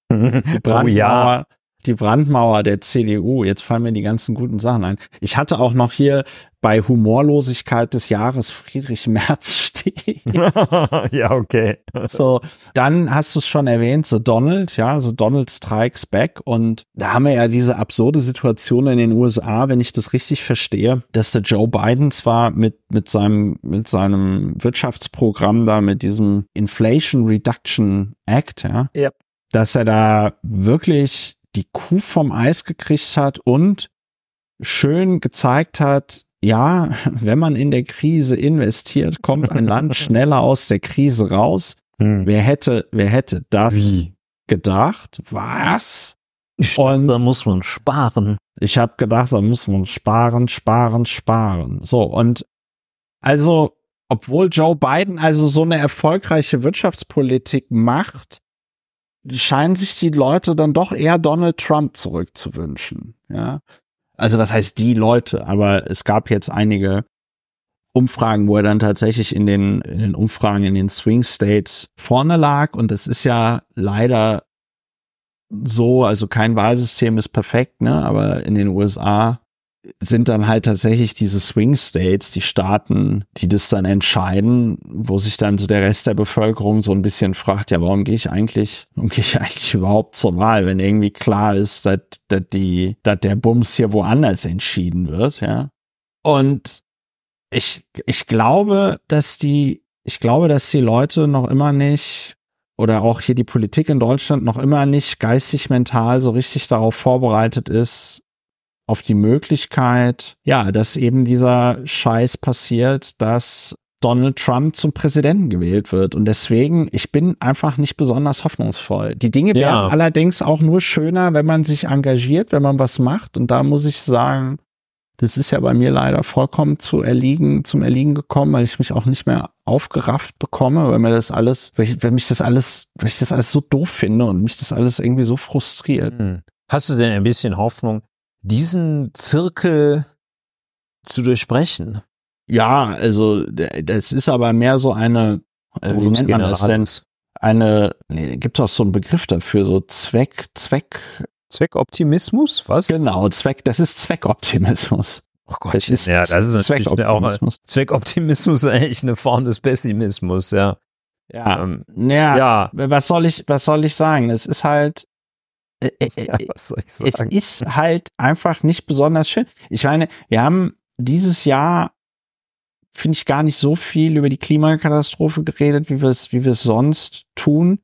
Die Brandmauer, oh ja die Brandmauer der CDU. Jetzt fallen mir die ganzen guten Sachen ein. Ich hatte auch noch hier bei Humorlosigkeit des Jahres Friedrich Merz stehen. ja, okay. So, dann hast du es schon erwähnt, The Donald, ja, The Donald Strikes Back. Und da haben wir ja diese absurde Situation in den USA, wenn ich das richtig verstehe, dass der Joe Biden zwar mit, mit seinem, mit seinem Wirtschaftsprogramm da, mit diesem Inflation Reduction Act, ja, ja. dass er da wirklich die Kuh vom Eis gekriegt hat und schön gezeigt hat, ja, wenn man in der Krise investiert, kommt ein Land schneller aus der Krise raus. Hm. Wer hätte, wer hätte das Wie? gedacht? Was? Und da muss man sparen. Ich habe gedacht, da muss man sparen, sparen, sparen. So und also, obwohl Joe Biden also so eine erfolgreiche Wirtschaftspolitik macht, scheinen sich die Leute dann doch eher Donald Trump zurückzuwünschen. Ja, also was heißt die Leute? Aber es gab jetzt einige Umfragen, wo er dann tatsächlich in den, in den Umfragen in den Swing States vorne lag. Und es ist ja leider so, also kein Wahlsystem ist perfekt, ne? Aber in den USA sind dann halt tatsächlich diese Swing States, die Staaten, die das dann entscheiden, wo sich dann so der Rest der Bevölkerung so ein bisschen fragt, ja, warum gehe ich eigentlich, warum gehe ich eigentlich überhaupt zur Wahl, wenn irgendwie klar ist, dass, dass die, dass der Bums hier woanders entschieden wird, ja. Und ich, ich glaube, dass die, ich glaube, dass die Leute noch immer nicht oder auch hier die Politik in Deutschland noch immer nicht geistig mental so richtig darauf vorbereitet ist, auf die Möglichkeit, ja, dass eben dieser Scheiß passiert, dass Donald Trump zum Präsidenten gewählt wird. Und deswegen, ich bin einfach nicht besonders hoffnungsvoll. Die Dinge ja. werden allerdings auch nur schöner, wenn man sich engagiert, wenn man was macht. Und da muss ich sagen, das ist ja bei mir leider vollkommen zu erliegen, zum Erliegen gekommen, weil ich mich auch nicht mehr aufgerafft bekomme, weil mir das alles, weil, ich, weil mich das alles, weil ich das alles so doof finde und mich das alles irgendwie so frustriert. Hm. Hast du denn ein bisschen Hoffnung, diesen Zirkel zu durchbrechen. Ja, also das ist aber mehr so eine, äh, wie nennt man das denn? Eine, nee, gibt auch so einen Begriff dafür, so Zweck, Zweck. Zweckoptimismus? Was? Genau, Zweck, das ist Zweckoptimismus. Oh Gott, das ist, ja, das ist natürlich Zweckoptimismus. auch Zweckoptimismus ist eigentlich eine Form des Pessimismus, ja. Ja, ähm, ja, ja, was soll ich, was soll ich sagen? Es ist halt, ja, was soll ich sagen? es ist halt einfach nicht besonders schön. Ich meine, wir haben dieses Jahr finde ich gar nicht so viel über die Klimakatastrophe geredet, wie wir es, wie wir es sonst tun.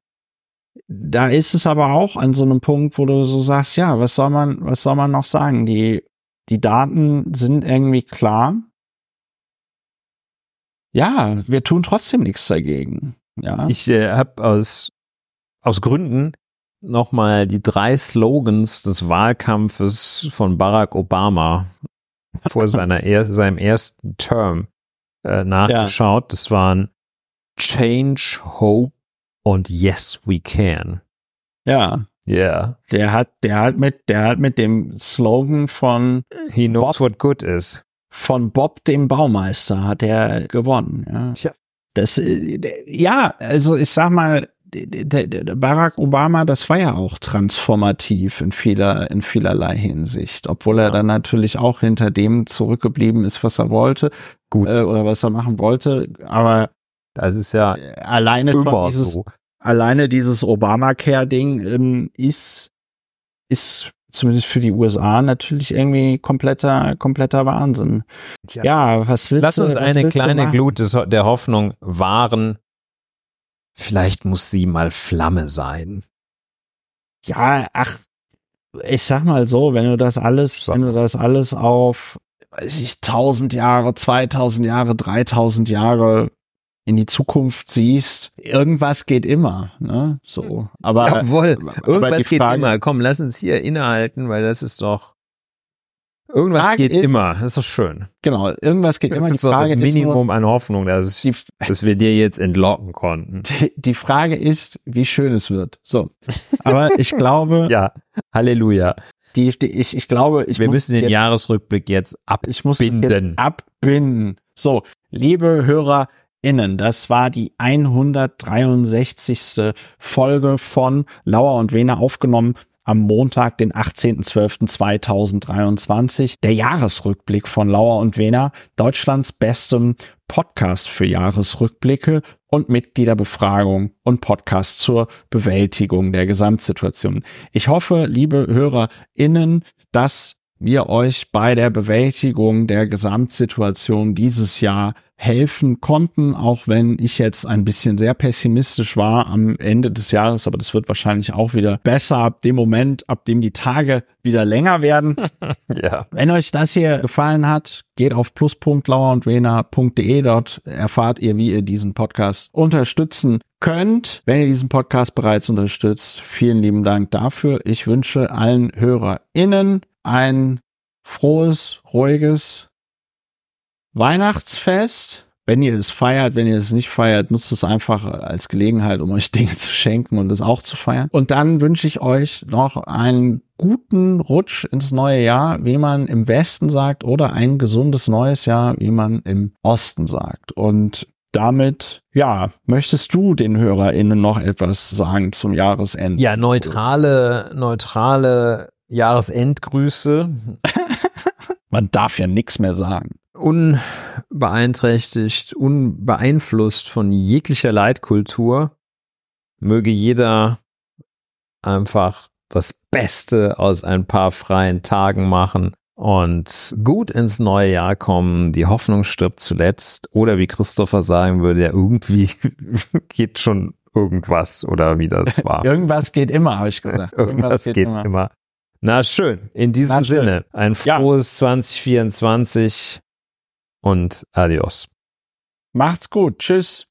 Da ist es aber auch an so einem Punkt, wo du so sagst, ja, was soll man, was soll man noch sagen? Die, die Daten sind irgendwie klar. Ja, wir tun trotzdem nichts dagegen. Ja. Ich äh, habe aus, aus Gründen nochmal die drei Slogans des Wahlkampfes von Barack Obama vor seiner er seinem ersten Term äh, nachgeschaut. Ja. Das waren Change, Hope und Yes We Can. Ja. Ja. Yeah. Der hat, der hat mit, der hat mit dem Slogan von He knows Bob, what good is. Von Bob dem Baumeister hat er gewonnen. Ja. Tja. Das, äh, ja, also ich sag mal, Barack Obama, das war ja auch transformativ in vieler, in vielerlei Hinsicht, obwohl er ja. dann natürlich auch hinter dem zurückgeblieben ist, was er wollte, gut äh, oder was er machen wollte. Aber das ist ja alleine schon dieses, so. alleine dieses Obamacare-Ding ähm, ist ist zumindest für die USA natürlich irgendwie kompletter kompletter Wahnsinn. Tja. Ja, was willst Lass du? Lass uns eine kleine Glut der Hoffnung wahren Vielleicht muss sie mal Flamme sein. Ja, ach, ich sag mal so, wenn du das alles, wenn du das alles auf, weiß ich, 1000 Jahre, 2000 Jahre, 3000 Jahre in die Zukunft siehst, irgendwas geht immer, ne? So, aber Jawohl, irgendwas geht immer. Komm, lass uns hier innehalten, weil das ist doch Irgendwas Frage geht ist, immer, das ist doch schön. Genau, irgendwas geht immer. Das ist das Minimum nur, an Hoffnung, dass, die, dass wir dir jetzt entlocken konnten. Die, die, Frage ist, wie schön es wird. So, aber ich glaube. ja, Halleluja. Die, die, ich, ich glaube, ich wir müssen den jetzt, Jahresrückblick jetzt abbinden. Ich muss jetzt abbinden. So, liebe HörerInnen, das war die 163. Folge von Lauer und Wena aufgenommen am Montag, den 18.12.2023. Der Jahresrückblick von Lauer und Wehner, Deutschlands bestem Podcast für Jahresrückblicke und Mitgliederbefragung und Podcast zur Bewältigung der Gesamtsituation. Ich hoffe, liebe HörerInnen, dass wir euch bei der Bewältigung der Gesamtsituation dieses Jahr helfen konnten, auch wenn ich jetzt ein bisschen sehr pessimistisch war am Ende des Jahres, aber das wird wahrscheinlich auch wieder besser ab dem Moment, ab dem die Tage wieder länger werden. ja. Wenn euch das hier gefallen hat, geht auf plus.lauerundwena.de, dort erfahrt ihr, wie ihr diesen Podcast unterstützen könnt. Wenn ihr diesen Podcast bereits unterstützt, vielen lieben Dank dafür. Ich wünsche allen HörerInnen ein frohes, ruhiges Weihnachtsfest. Wenn ihr es feiert, wenn ihr es nicht feiert, nutzt es einfach als Gelegenheit, um euch Dinge zu schenken und es auch zu feiern. Und dann wünsche ich euch noch einen guten Rutsch ins neue Jahr, wie man im Westen sagt, oder ein gesundes neues Jahr, wie man im Osten sagt. Und damit, ja, möchtest du den HörerInnen noch etwas sagen zum Jahresende? Ja, neutrale, neutrale Jahresendgrüße. Man darf ja nichts mehr sagen. Unbeeinträchtigt, unbeeinflusst von jeglicher Leitkultur, möge jeder einfach das Beste aus ein paar freien Tagen machen und gut ins neue Jahr kommen. Die Hoffnung stirbt zuletzt. Oder wie Christopher sagen würde, ja, irgendwie geht schon irgendwas oder wie das war. Irgendwas geht immer, habe ich gesagt. Irgendwas, Irgendwas geht, geht immer. immer. Na schön. In diesem Na, Sinne, ein frohes ja. 2024 und adios. Macht's gut. Tschüss.